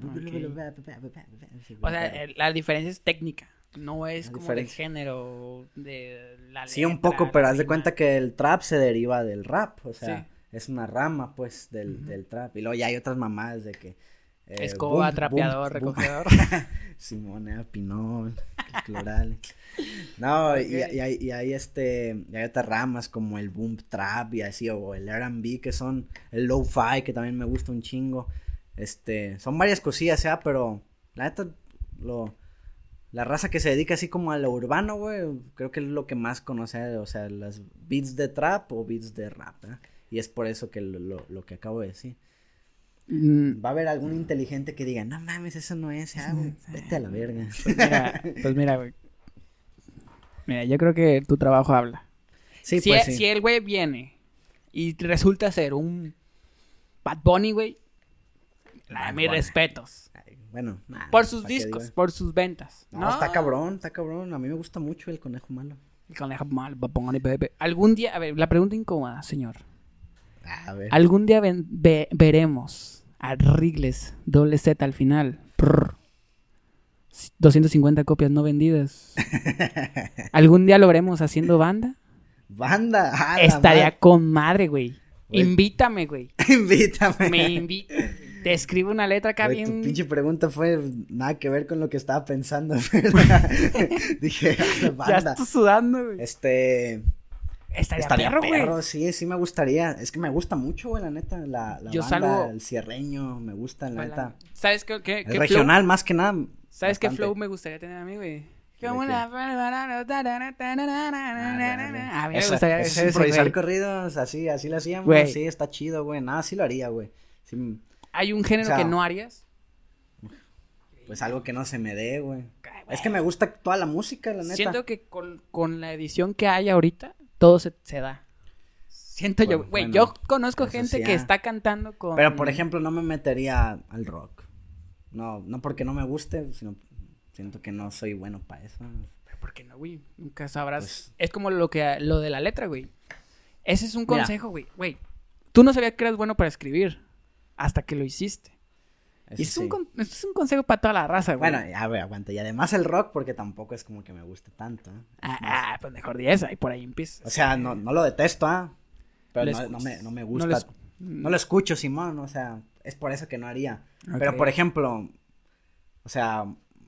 Speaker 1: O sea, la diferencia es técnica. No es
Speaker 2: La
Speaker 1: como
Speaker 2: diferencia.
Speaker 1: de género, de la
Speaker 2: Sí, un
Speaker 1: letra,
Speaker 2: poco, pero haz de cuenta que el trap se deriva del rap, o sea,
Speaker 1: Sí.
Speaker 2: Es una rama, pues, del, del trap. Y luego ya hay otras mamadas de que, eh,
Speaker 1: Escoba,
Speaker 2: boom,
Speaker 1: trapeador,
Speaker 2: boom,
Speaker 1: recogedor.
Speaker 2: Simonea, Pinol, Cloral. No, y, y hay, y hay este, y hay otras ramas como el boom trap y así, o el R&B que son, el lo-fi que también me gusta un chingo. Este, son varias cosillas, ya, pero la neta, lo, la raza que se dedica así como a lo urbano, güey, creo que es lo que más conoce, o sea, las beats de trap o beats de rap, ¿eh? Y es por eso que lo, lo, lo que acabo de decir.
Speaker 1: Mm,
Speaker 2: Va a haber algún inteligente que diga, no mames, eso no es, ah, güey, vete a la verga.
Speaker 1: Pues mira, pues mira, güey. Mira, yo creo que tu trabajo habla.
Speaker 2: Sí,
Speaker 1: si,
Speaker 2: pues
Speaker 1: e-
Speaker 2: sí.
Speaker 1: si el güey viene y resulta ser un Bad Bunny, güey, la- mis respetos.
Speaker 2: Ay, Bueno, nah,
Speaker 1: Por sus
Speaker 2: ¿pa' qué
Speaker 1: discos, por sus ventas.
Speaker 2: No, está cabrón, está cabrón. A mí me gusta mucho el conejo malo.
Speaker 1: El conejo mal, Bad Bunny, bebé. Algún día, a ver, la pregunta incómoda, señor.
Speaker 2: A ver.
Speaker 1: Algún día ven- ve- veremos a Rigles, doble Z al final. Prr. 250 copias no vendidas. ¿Algún día lo veremos haciendo banda?
Speaker 2: Banda. ah,
Speaker 1: Estaría
Speaker 2: madre.
Speaker 1: con madre, güey. Invítame, güey.
Speaker 2: Invítame.
Speaker 1: Me invita. Te escribo una letra acá bien.
Speaker 2: Tu pinche pregunta fue nada que ver con lo que estaba pensando. Dije, ah,
Speaker 1: Ya
Speaker 2: banda.
Speaker 1: estoy sudando, güey.
Speaker 2: Este.
Speaker 1: Estaría,
Speaker 2: Estaría
Speaker 1: perro,
Speaker 2: perro,
Speaker 1: güey.
Speaker 2: sí, sí me gustaría. Es que me gusta mucho, güey, la neta. La, la
Speaker 1: Yo
Speaker 2: banda,
Speaker 1: salgo-
Speaker 2: el cierreño, me gusta, la neta.
Speaker 1: ¿Sabes qué, qué,
Speaker 2: El
Speaker 1: qué flow?
Speaker 2: regional, más que nada.
Speaker 1: ¿Sabes qué
Speaker 2: bastante.
Speaker 1: flow me gustaría tener a mí, güey?
Speaker 2: ¿De
Speaker 1: Como
Speaker 2: qué?
Speaker 1: una- A mí me gustaría
Speaker 2: es improvisar
Speaker 1: güey.
Speaker 2: corridos, así, así lo hacíamos.
Speaker 1: Güey.
Speaker 2: Sí, está chido, güey. Nada, sí lo haría, güey. Sí,
Speaker 1: Hay un género
Speaker 2: O sea,
Speaker 1: que no harías.
Speaker 2: pues algo que no se me dé, güey. Es que me gusta toda la música, la neta.
Speaker 1: Siento que con, con la edición que hay ahorita, todo se, se da. Siento yo, güey,
Speaker 2: bueno,
Speaker 1: yo conozco gente
Speaker 2: sí,
Speaker 1: que
Speaker 2: ah.
Speaker 1: está cantando con...
Speaker 2: Pero, por ejemplo, no me metería al rock. No, no porque no me guste, sino siento que no soy bueno para eso.
Speaker 1: Pero ¿Por qué no, güey? Nunca sabrás.
Speaker 2: Pues-
Speaker 1: Es como lo que lo de la letra, güey. Ese es un consejo, güey. Güey, tú no sabías que eras bueno para escribir hasta que lo hiciste. Y es, un,
Speaker 2: sí.
Speaker 1: es un consejo para toda la raza, güey.
Speaker 2: Bueno, a ver, aguanta. Y además el rock, porque tampoco es como que me guste tanto. ¿eh?
Speaker 1: ah, ah, pues mejor di esa y por ahí empiezas.
Speaker 2: O sea, no, no lo detesto, ¿ah? Pero no, me, no me
Speaker 1: No
Speaker 2: gusta.
Speaker 1: lo
Speaker 2: No, lo escucho, Simón. O sea, es por eso que no haría. Pero, por ejemplo, o sea,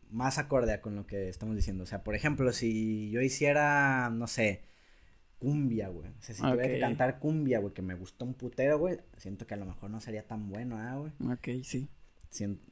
Speaker 2: más acorde con lo que estamos diciendo. O sea, por ejemplo, si yo hiciera, no sé, cumbia, güey. O sea, si tuviera que cantar cumbia, güey, que me gustó un putero, güey, siento que a lo mejor no sería tan bueno, ¿ah, güey?
Speaker 1: Ok, sí.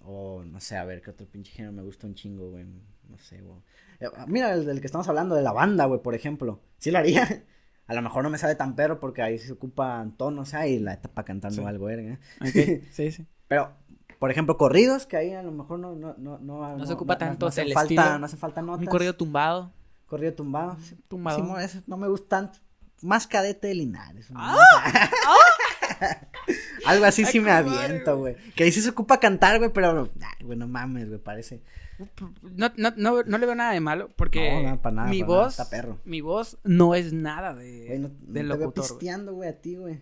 Speaker 2: O no sé, a ver, qué otro pinche género me gusta un chingo, güey. No sé, güey. Eh, Mira, el del que estamos hablando, de la banda, güey, por ejemplo. Sí lo haría. A lo mejor no me sale tan perro porque ahí se ocupan tonos, ¿ah? Y la etapa cantando
Speaker 1: Sí.
Speaker 2: algo, verga.
Speaker 1: Ok, sí, sí.
Speaker 2: Pero, por ejemplo, corridos, que ahí a lo mejor no, no, no, no,
Speaker 1: se ocupa tanto
Speaker 2: hace
Speaker 1: el
Speaker 2: falta,
Speaker 1: estilo.
Speaker 2: No hace falta notas.
Speaker 1: Un corrido tumbado.
Speaker 2: Corrido tumbado. sí.
Speaker 1: Tumbado.
Speaker 2: Ese no me gusta tanto. Más cadete de Linares. ¿no? Algo así sí
Speaker 1: Ay,
Speaker 2: me
Speaker 1: comadre,
Speaker 2: aviento, güey. Que ahí sí se ocupa cantar, güey, pero, güey, no mames, güey, parece.
Speaker 1: No, no, no, no le veo nada de malo porque
Speaker 2: No, para nada,
Speaker 1: mi
Speaker 2: para nada,
Speaker 1: voz,
Speaker 2: está perro.
Speaker 1: mi voz no es nada de,
Speaker 2: Güey, no,
Speaker 1: de
Speaker 2: te pisteando, güey, a ti, güey.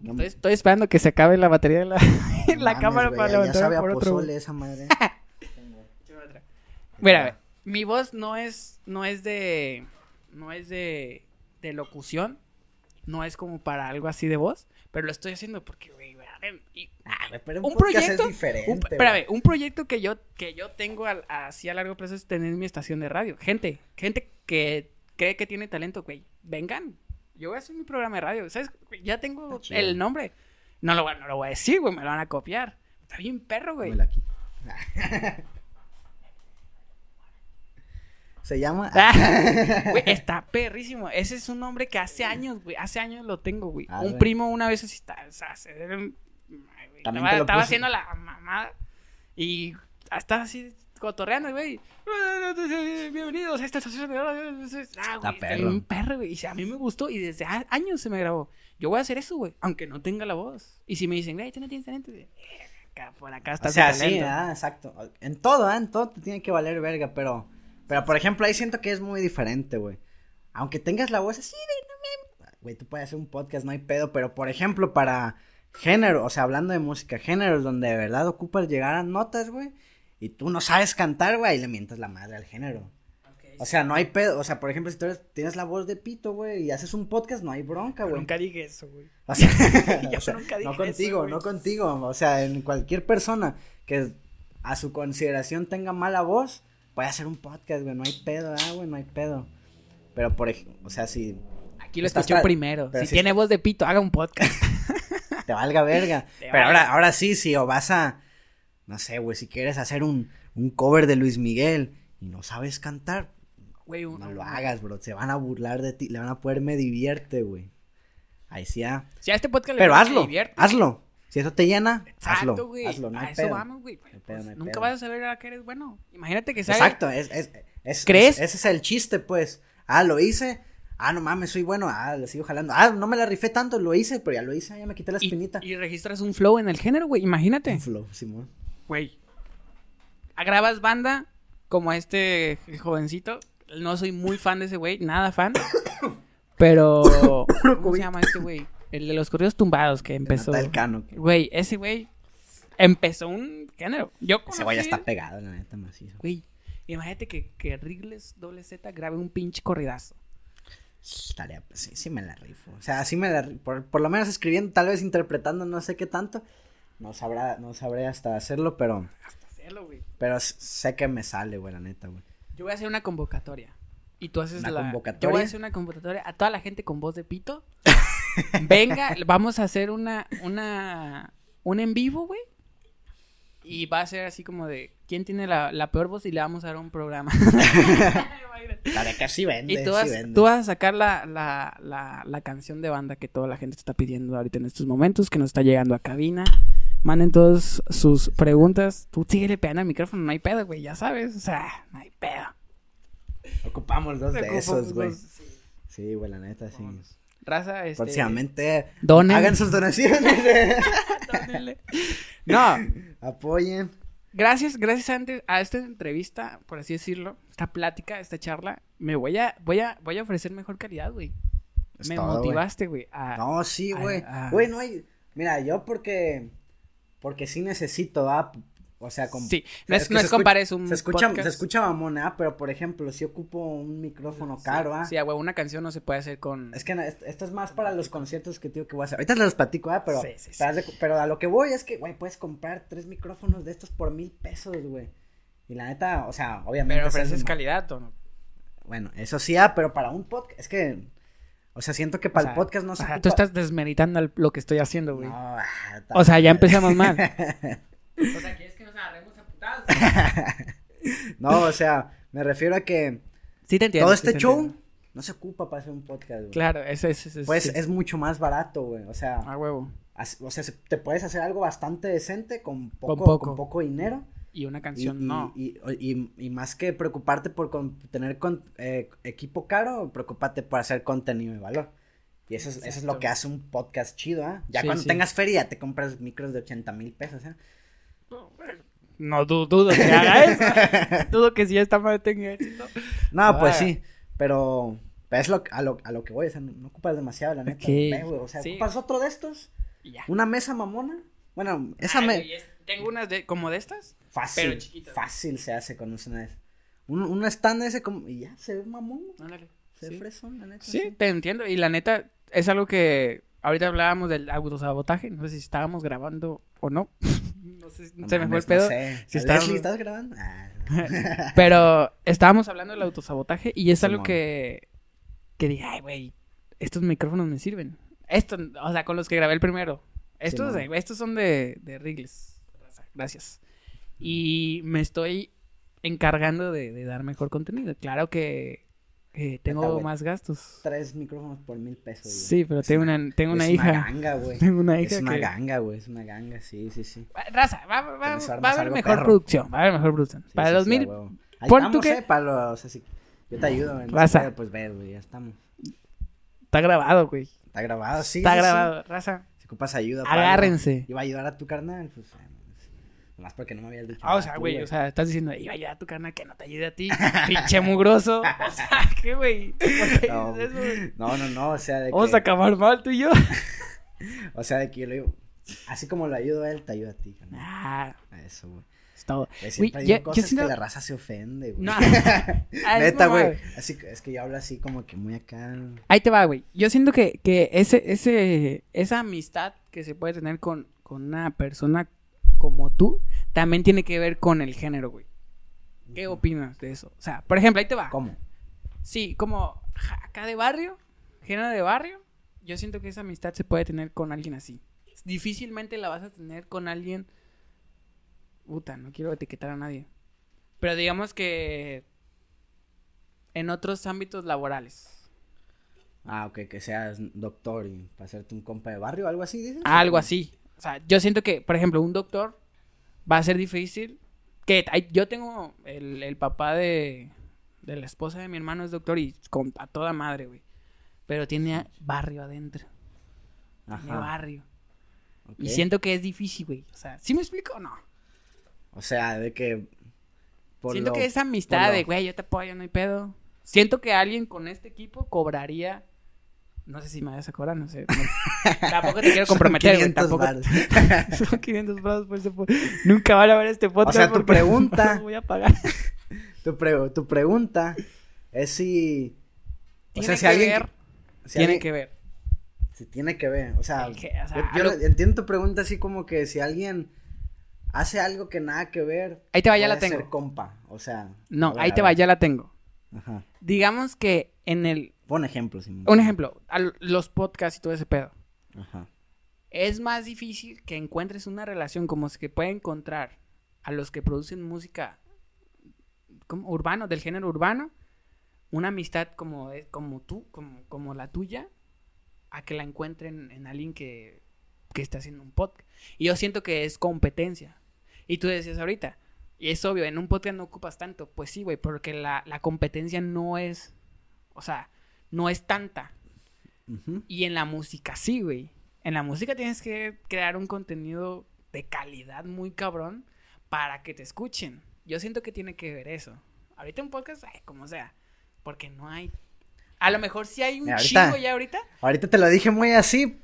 Speaker 2: No
Speaker 1: Estoy, estoy esperando que se acabe la batería de la, la
Speaker 2: mames,
Speaker 1: cámara para
Speaker 2: ya
Speaker 1: levantar
Speaker 2: sabe a
Speaker 1: por otro.
Speaker 2: pozole esa madre.
Speaker 1: Mira, ve, mi voz no es, no es de, no es de, de locución, no es como para algo así de voz, pero lo estoy haciendo porque, güey, y-
Speaker 2: Ah,
Speaker 1: un
Speaker 2: podcast
Speaker 1: proyecto,
Speaker 2: es diferente,
Speaker 1: un, espérame, un proyecto que yo, que yo tengo al- así a largo plazo es tener mi estación de radio. Gente, gente que cree que tiene talento, güey, vengan. Yo voy a hacer mi programa de radio, ¿sabes? Ya tengo el nombre. No lo, voy a- no lo voy a decir, güey, me lo van a copiar. Está bien perro, güey.
Speaker 2: Aquí. Se llama.
Speaker 1: Ah, Güey, está perrísimo. Ese es un nombre que hace años, güey. Hace años lo tengo, güey.
Speaker 2: Ah,
Speaker 1: un
Speaker 2: güey.
Speaker 1: primo una vez así está. O sea, se- ay, estaba estaba haciendo la mamada. Y estaba así cotorreando, güey. Bienvenidos a esta estación de Ah, güey, está
Speaker 2: perro.
Speaker 1: bien perro, güey. Y a mí me gustó y desde años se me grabó. Yo voy a hacer eso, güey. Aunque no tenga la voz. Y si me dicen, güey, tú no tienes talento. güey, Acá, por acá está
Speaker 2: O sea, sí, ah, exacto. En todo, ah, en todo te tiene que valer verga, pero. Pero por ejemplo, ahí siento que es muy diferente, güey. Aunque tengas la voz así de. Güey, tú puedes hacer un podcast, no hay pedo, pero por ejemplo, para género, o sea, hablando de música, géneros donde de verdad ocupas llegar a notas, güey, y tú no sabes cantar, güey, ahí le mientas la madre al género. O sea, no hay pedo. O sea, por ejemplo, si tú eres- tienes la voz de pito, güey, y haces un podcast, no hay bronca, güey.
Speaker 1: Nunca dije eso, güey.
Speaker 2: O sea,
Speaker 1: Yo
Speaker 2: o sea,
Speaker 1: nunca dije
Speaker 2: no contigo, no contigo. O sea, en cualquier persona que a su consideración tenga mala voz, puede hacer un podcast, güey. No hay pedo, ah, güey, no hay pedo. Pero por ejemplo, o sea, si
Speaker 1: Aquí lo
Speaker 2: Estás
Speaker 1: escuché
Speaker 2: tra-
Speaker 1: primero. Si
Speaker 2: si
Speaker 1: tiene voz de pito, haga un podcast.
Speaker 2: te valga verga.
Speaker 1: Te
Speaker 2: Pero
Speaker 1: valga.
Speaker 2: ahora, ahora sí, si o vas a, no sé, güey, si quieres hacer un, un cover de Luis Miguel y no sabes cantar,
Speaker 1: Güey, uno-
Speaker 2: no lo hagas, bro. Se van a burlar de ti, le van a poder me divierte, güey. Ahí sí, ah.
Speaker 1: Si a este podcast le
Speaker 2: Pero
Speaker 1: gusta,
Speaker 2: hazlo,
Speaker 1: divierte.
Speaker 2: hazlo. Si eso te llena,
Speaker 1: Exacto,
Speaker 2: hazlo.
Speaker 1: güey.
Speaker 2: Hazlo, no
Speaker 1: a
Speaker 2: hay
Speaker 1: eso
Speaker 2: pedo.
Speaker 1: vamos, güey.
Speaker 2: pedo,
Speaker 1: Pues,
Speaker 2: no
Speaker 1: nunca
Speaker 2: pedo.
Speaker 1: vas a saber a qué eres bueno. Imagínate que sabes.
Speaker 2: Exacto, es, es, es-
Speaker 1: ¿Crees?
Speaker 2: es- ese es el chiste, pues. Ah, lo hice. Ah, no mames, soy bueno. Ah, le sigo jalando. Ah, no me la rifé tanto, lo hice, pero ya lo hice, ya me quité la
Speaker 1: Y,
Speaker 2: espinita.
Speaker 1: y registras un flow en el género, güey. Imagínate.
Speaker 2: Un flow, Simón.
Speaker 1: Güey. Grabas banda como este jovencito. No soy muy fan de ese güey, nada fan. Pero. ¿Cómo se llama este güey? El de los corridos tumbados que empezó.
Speaker 2: El cano.
Speaker 1: Güey, ese güey empezó un género. Yo
Speaker 2: Ese güey ya
Speaker 1: conocí-
Speaker 2: está pegado, la neta, macizo.
Speaker 1: Güey, imagínate que, que Rigles doble Z grabe un pinche corridazo.
Speaker 2: Estaría, sí, sí me la rifo. O sea, sí me la ri- por, por lo menos escribiendo, tal vez interpretando, no sé qué tanto. No sabrá, no sabré hasta hacerlo, pero,
Speaker 1: Hasta hacerlo, güey.
Speaker 2: pero sé que me sale, güey, la neta, güey.
Speaker 1: Yo voy a hacer una convocatoria. Y tú haces
Speaker 2: ¿Una
Speaker 1: la.
Speaker 2: convocatoria?
Speaker 1: Yo voy a hacer una convocatoria a toda la gente con voz de pito. Venga, vamos a hacer una. una un en vivo, güey. Y va a ser así como de. ¿Quién tiene la, la peor voz? Y le vamos a dar un programa.
Speaker 2: La de vende,
Speaker 1: y tú vas,
Speaker 2: sí vende.
Speaker 1: tú vas a sacar la, la, la, la canción de banda que toda la gente está pidiendo ahorita en estos momentos, que nos está llegando a cabina. Manden todas sus preguntas. Tú síguele pegando al micrófono, no hay pedo, güey, ya sabes. O sea, no hay pedo.
Speaker 2: Ocupamos dos de esos, güey.
Speaker 1: dos, sí.
Speaker 2: Sí, güey, la neta, sí.
Speaker 1: Raza, este...
Speaker 2: Próximamente,
Speaker 1: donen.
Speaker 2: hagan sus donaciones.
Speaker 1: No,
Speaker 2: Apoyen.
Speaker 1: gracias, gracias antes a esta entrevista, por así decirlo, esta plática, esta charla, me voy a, voy a, voy a ofrecer mejor calidad, güey. Me
Speaker 2: todo,
Speaker 1: motivaste, güey. a-
Speaker 2: No, sí, güey. Güey, no hay. Mira, yo porque. Porque sí necesito, ¿ah? O sea, con.
Speaker 1: Sí, no
Speaker 2: sea,
Speaker 1: es,
Speaker 2: que
Speaker 1: no
Speaker 2: se
Speaker 1: es
Speaker 2: escucha-
Speaker 1: compares un
Speaker 2: Se escucha,
Speaker 1: podcast.
Speaker 2: se escucha mamón, ¿ah? Pero por ejemplo, si ocupo un micrófono caro, ¿ah?
Speaker 1: Sí, a huevo, una canción no se puede hacer con...
Speaker 2: Es que no, esto, esto es más para los conciertos que digo que voy a hacer. Ahorita les los platico, ¿ah? Pero,
Speaker 1: Sí, sí, sí.
Speaker 2: pero de a lo que voy es que, güey, puedes comprar tres micrófonos de estos por mil pesos, güey. Y la neta, o sea, obviamente.
Speaker 1: Pero
Speaker 2: es
Speaker 1: ofreces calidad, ¿o no?
Speaker 2: Bueno, eso sí, ah, pero para un podcast, es que. O sea, siento que para
Speaker 1: O sea,
Speaker 2: el podcast no se
Speaker 1: o sea,
Speaker 2: ocupa-
Speaker 1: tú estás desmeritando lo que estoy haciendo, güey.
Speaker 2: No, ah,
Speaker 1: O sea, ya empezamos mal. o sea, ¿quieres que nos agarremos a putadas?
Speaker 2: No, o sea, me refiero a que
Speaker 1: Sí te entiendo.
Speaker 2: todo este
Speaker 1: te
Speaker 2: show
Speaker 1: entiendo.
Speaker 2: no se ocupa para hacer un podcast, güey.
Speaker 1: Claro, eso es...
Speaker 2: Pues
Speaker 1: sí.
Speaker 2: es mucho más barato, güey. O sea,
Speaker 1: A huevo.
Speaker 2: as- o sea, se- te puedes hacer algo bastante decente con poco,
Speaker 1: Con poco.
Speaker 2: con poco dinero.
Speaker 1: Y una canción
Speaker 2: y-
Speaker 1: no.
Speaker 2: y, y- y más que preocuparte por con- tener con- eh, equipo caro, preocúpate por hacer contenido de valor. Y eso es, eso es lo que hace un podcast chido, ¿ah? Ya
Speaker 1: Sí,
Speaker 2: cuando
Speaker 1: sí.
Speaker 2: tengas feria te compras micros de 80 mil pesos, ¿eh?
Speaker 1: No du- dudo que haga eso. dudo que si esta madre tenga éxito.
Speaker 2: No, pues sí, pero, pero es lo, a, lo, a lo que voy, o sea, no, no ocupas demasiado, la neta.
Speaker 1: Ok.
Speaker 2: ve, güey, o sea,
Speaker 1: Sí.
Speaker 2: ocupas otro de estos,
Speaker 1: Y ya.
Speaker 2: una mesa mamona. Bueno, esa
Speaker 1: Ay,
Speaker 2: me...
Speaker 1: güey, es- Tengo unas de, como de estas.
Speaker 2: Fácil,
Speaker 1: pero chiquitas.
Speaker 2: fácil se hace con una. Un, un stand ese como, y ya, se ve mamón,
Speaker 1: Ándale.
Speaker 2: se ve fresón, la neta.
Speaker 1: Sí, te entiendo. Y la neta, es algo que ahorita hablábamos del autosabotaje. No sé si estábamos grabando o no. no sé,
Speaker 2: No
Speaker 1: se me fue el pedo.
Speaker 2: No sé.
Speaker 1: Si
Speaker 2: Leslie, ¿estás grabando? Ah.
Speaker 1: Pero estábamos hablando del autosabotaje y es algo que, que dije, ay, güey, estos micrófonos me sirven. Estos, o sea, con los que grabé el primero. Estos,
Speaker 2: Simón.
Speaker 1: estos son de, de Rigles. Gracias. Y me estoy encargando de, de dar mejor contenido. Claro que, tengo más gastos.
Speaker 2: Tres micrófonos por mil pesos. güey.
Speaker 1: Sí, pero
Speaker 2: Es
Speaker 1: tengo
Speaker 2: una-
Speaker 1: una, tengo una
Speaker 2: es
Speaker 1: hija.
Speaker 2: una ganga, güey.
Speaker 1: Tengo una hija
Speaker 2: Es una
Speaker 1: que-
Speaker 2: ganga, güey, es una ganga, sí, sí, sí.
Speaker 1: Raza, va, va- va- va a haber mejor
Speaker 2: perro.
Speaker 1: producción. Va a haber mejor producción.
Speaker 2: Sí,
Speaker 1: Para
Speaker 2: sí,
Speaker 1: el
Speaker 2: sí,
Speaker 1: 2000,
Speaker 2: a huevo. Ahí
Speaker 1: pon
Speaker 2: estamos,
Speaker 1: tú que-
Speaker 2: eh, para los, así, yo te ayudo. En
Speaker 1: Raza.
Speaker 2: pedo, Pues ve, güey, ya estamos.
Speaker 1: está grabado, güey.
Speaker 2: Está grabado, sí.
Speaker 1: está grabado, raza.
Speaker 2: Si ocupas ayuda.
Speaker 1: Agárrense.
Speaker 2: algo, Iba a ayudar a tu carnal, pues. eh, Nomás porque no me habías dicho.
Speaker 1: Ah, o sea, güey, o sea, estás diciendo, iba a ayudar a tu carnal que no te ayude a ti, pinche mugroso. O sea, ¿qué, güey? ¿Por qué
Speaker 2: No, no, no, no, o sea, de
Speaker 1: Vamos
Speaker 2: que.
Speaker 1: a acabar mal tú y yo.
Speaker 2: O sea, de que yo le digo. Así como lo ayudo a él, te ayudo a ti, carnal.
Speaker 1: Ah,
Speaker 2: A eso, güey.
Speaker 1: Es todo.
Speaker 2: Siempre digo cosas
Speaker 1: siento-
Speaker 2: que la raza se ofende, güey.
Speaker 1: No. Ah,
Speaker 2: Neta, güey. Así es que yo hablo así como que muy acá.
Speaker 1: Ahí te va, güey. Yo siento que, que ese, ese, esa amistad que se puede tener con, con una persona como tú, también tiene que ver con el género, güey. ¿Qué opinas de eso? O sea, por ejemplo, ahí te va.
Speaker 2: ¿Cómo?
Speaker 1: Sí, como acá de barrio, género de barrio, yo siento que esa amistad se puede tener con alguien así. Difícilmente la vas a tener con alguien. Puta, no quiero etiquetar a nadie. Pero digamos que en otros ámbitos laborales.
Speaker 2: Ah, ok, que seas doctor y para hacerte un compa de barrio, algo así, dices.
Speaker 1: Algo así. O sea, yo siento que, por ejemplo, un doctor va a ser difícil. Que yo tengo el, el papá de, de la esposa de mi hermano es doctor y con, a toda madre, güey. Pero tiene barrio adentro. Tiene
Speaker 2: Ajá.
Speaker 1: barrio.
Speaker 2: ok.
Speaker 1: Y siento que es difícil, güey. O sea, ¿sí me explico o no?
Speaker 2: O sea, de que. por
Speaker 1: siento
Speaker 2: lo-
Speaker 1: que esa amistad de, güey, yo te apoyo, no hay pedo. Siento que alguien con este equipo cobraría. No sé si me vas a cobrar, no sé. no- tampoco te quiero comprometer, güey.
Speaker 2: 500
Speaker 1: Tampoco. Son 500 pesos por ese po- Nunca van a ver este podcast.
Speaker 2: sea, tu pregunta-
Speaker 1: no voy a pagar.
Speaker 2: tu, pre- tu pregunta es si. O sea, si alguien.
Speaker 1: ver.
Speaker 2: si
Speaker 1: tiene
Speaker 2: alguien-
Speaker 1: que ver.
Speaker 2: Si tiene que ver. O sea,
Speaker 1: El que- o sea,
Speaker 2: yo, entiendo tu pregunta así como que si alguien hace algo que nada que ver.
Speaker 1: Ahí te va, ya la
Speaker 2: ser
Speaker 1: tengo.
Speaker 2: compa. O sea.
Speaker 1: No, ahí te va, ya la tengo.
Speaker 2: Ajá.
Speaker 1: Digamos que en el.
Speaker 2: Pon ejemplos. Simón.
Speaker 1: Un ejemplo, los podcasts y todo ese pedo.
Speaker 2: Ajá.
Speaker 1: Es más difícil que encuentres una relación como se que puede encontrar a los que producen música como urbano, del género urbano, una amistad como, es- como tú, como, como la tuya, a que la encuentren en alguien que, que está haciendo un podcast. Y yo siento que es competencia. Y tú decías ahorita, y es obvio, en un podcast no ocupas tanto. Pues sí, güey, porque la, la competencia no es, o sea, no es tanta. Y en la música sí, güey. En la música tienes que crear un contenido de calidad muy cabrón para que te escuchen. Yo siento que tiene que ver eso. Ahorita un podcast, ay, como sea. Porque no hay. A lo mejor sí hay un
Speaker 2: ahorita-
Speaker 1: chingo ya ahorita.
Speaker 2: Ahorita te lo dije muy así.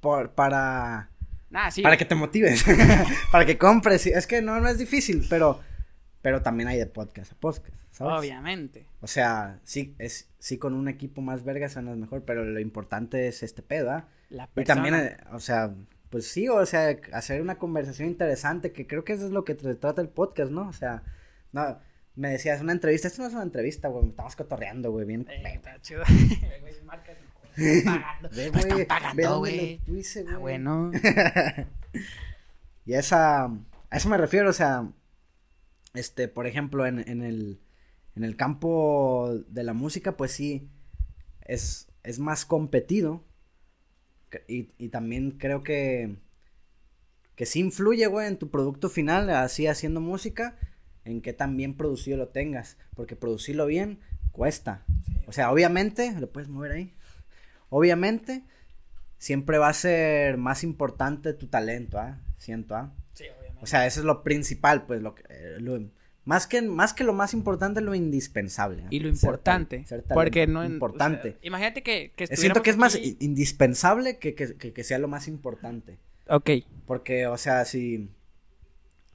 Speaker 2: Por, para.
Speaker 1: Nah, sí.
Speaker 2: Para que te motives. para que compres. Es que no, no es difícil, pero. Pero también hay de podcast a podcast, ¿sabes?
Speaker 1: Obviamente.
Speaker 2: O sea, sí, es, sí con un equipo más verga suenas mejor, pero lo importante es este pedo, ¿ah?
Speaker 1: La
Speaker 2: Y
Speaker 1: persona.
Speaker 2: también, eh, o sea, pues sí, o sea, hacer una conversación interesante, que creo que eso es lo que te trata el podcast, ¿no? O sea, no, me decías, una entrevista, esto no es una entrevista, güey, estamos cotorreando, güey, bien.
Speaker 1: Eh, está chido. Pagando.
Speaker 2: Ve,
Speaker 1: están pagando, güey. Ah, bueno.
Speaker 2: Y esa, a eso me refiero, o sea, este, por ejemplo, en, en el, en el campo de la música, pues sí, es, es más competido. Y, y también creo que, que sí influye, güey, en tu producto final, así haciendo música, en que tan bien producido lo tengas. Porque producirlo bien cuesta. O sea, obviamente, lo puedes mover ahí. Obviamente, siempre va a ser más importante tu talento, ¿ah? Siento, ¿ah? O sea, eso es lo principal, pues, lo, que- eh, lo- más que más que lo más importante, lo indispensable.
Speaker 1: Y lo importante.
Speaker 2: ser
Speaker 1: porque no
Speaker 2: importante.
Speaker 1: o sea, imagínate que, que
Speaker 2: Eh, Siento que es más indispensable que, que, que- sea lo más importante.
Speaker 1: Ok.
Speaker 2: Porque, o sea, si,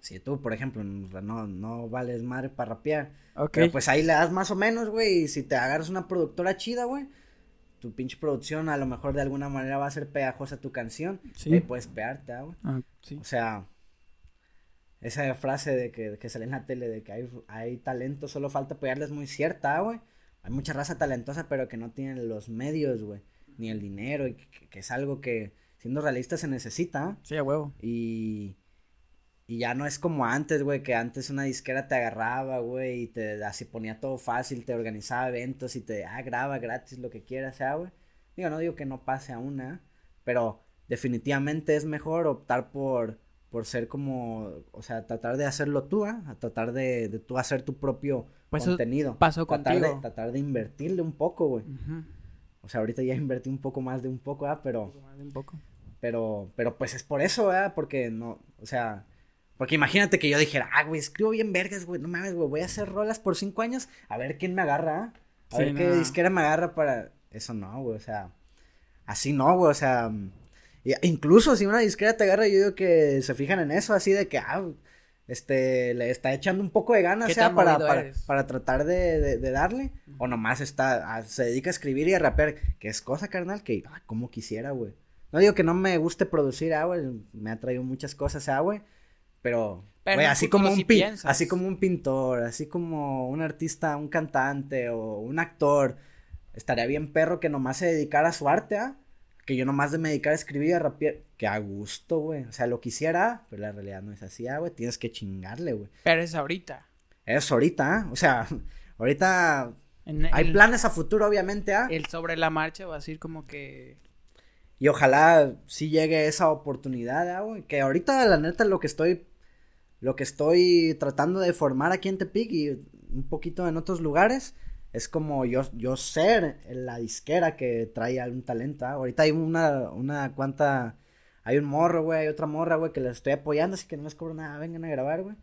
Speaker 2: si tú, por ejemplo, no, no vales madre para rapear,
Speaker 1: Ok.
Speaker 2: pero pues ahí le das más o menos, güey, y si te agarras una productora chida, güey, tu pinche producción a lo mejor de alguna manera va a ser pegajosa tu canción,
Speaker 1: Sí.
Speaker 2: y puedes pegarte, ah, güey.
Speaker 1: Ah, sí.
Speaker 2: O sea, esa frase de que, que sale en la tele de que hay, hay talento, solo falta pegarle es muy cierta, güey. Hay mucha raza talentosa, pero que no tienen los medios, güey, ni el dinero, y que, que es algo que, siendo realista, se necesita.
Speaker 1: Sí, a huevo.
Speaker 2: Y, y ya no es como antes, güey, que antes una disquera te agarraba, güey, y te así ponía todo fácil, te organizaba eventos y te, ah, graba gratis lo que quieras, ¿ah, güey? Digo, no digo que no pase a una, pero definitivamente es mejor optar por, por ser como, o sea, tratar de hacerlo tú, ¿ah? A tratar de, de tú hacer tu propio
Speaker 1: Pues
Speaker 2: contenido.
Speaker 1: pasó
Speaker 2: tratar
Speaker 1: contigo.
Speaker 2: De, tratar de invertirle un poco, güey. O sea, ahorita ya invertí un poco más de un poco, ¿ah? Pero...
Speaker 1: Un poco.
Speaker 2: Pero, pero pues es por eso, ¿verdad? Porque no, o sea, porque imagínate que yo dijera, ah, güey, escribo bien vergas, güey, no mames, güey, voy a hacer rolas por cinco años, a ver quién me agarra, ¿ah? A
Speaker 1: Sí,
Speaker 2: ver qué disquera me agarra para, eso no, güey, o sea, así no, güey, o sea, y- incluso si una disquera te agarra, yo digo que se fijan en eso, así de que, ah, este, le está echando un poco de ganas,
Speaker 1: ¿Qué
Speaker 2: sea,
Speaker 1: tan
Speaker 2: para, para, tratar de, de- de darle, o nomás está, a- se dedica a escribir y a rapear, que es cosa, carnal, que, ah, como quisiera, güey. No digo que no me guste producir, ah, güey, me ha traído muchas cosas, ah, güey, pero, así como un
Speaker 1: piensas.
Speaker 2: así como un pintor, así como un artista, un cantante o un actor, estaría bien perro que nomás se dedicara a su arte, ah, que yo nomás de me dedicar a escribir y a rapear, que a gusto, güey, o sea, lo quisiera, pero la realidad no es así, ah, güey, tienes que chingarle, güey.
Speaker 1: Pero es ahorita.
Speaker 2: Eso ahorita, ¿ah? o sea, ahorita
Speaker 1: En-
Speaker 2: hay planes a futuro, obviamente, ¿ah?
Speaker 1: El sobre la marcha va a ser como que.
Speaker 2: Y ojalá sí llegue esa oportunidad, ¿ah, güey? Que ahorita, la neta, lo que estoy, lo que estoy tratando de formar aquí en Tepic y un poquito en otros lugares, es como yo, yo ser la disquera que trae algún talento, ¿ah? Ahorita hay una, una cuanta, hay un morro, güey, hay otra morra, güey, que les estoy apoyando, así que no les cobro nada, vengan a grabar, güey.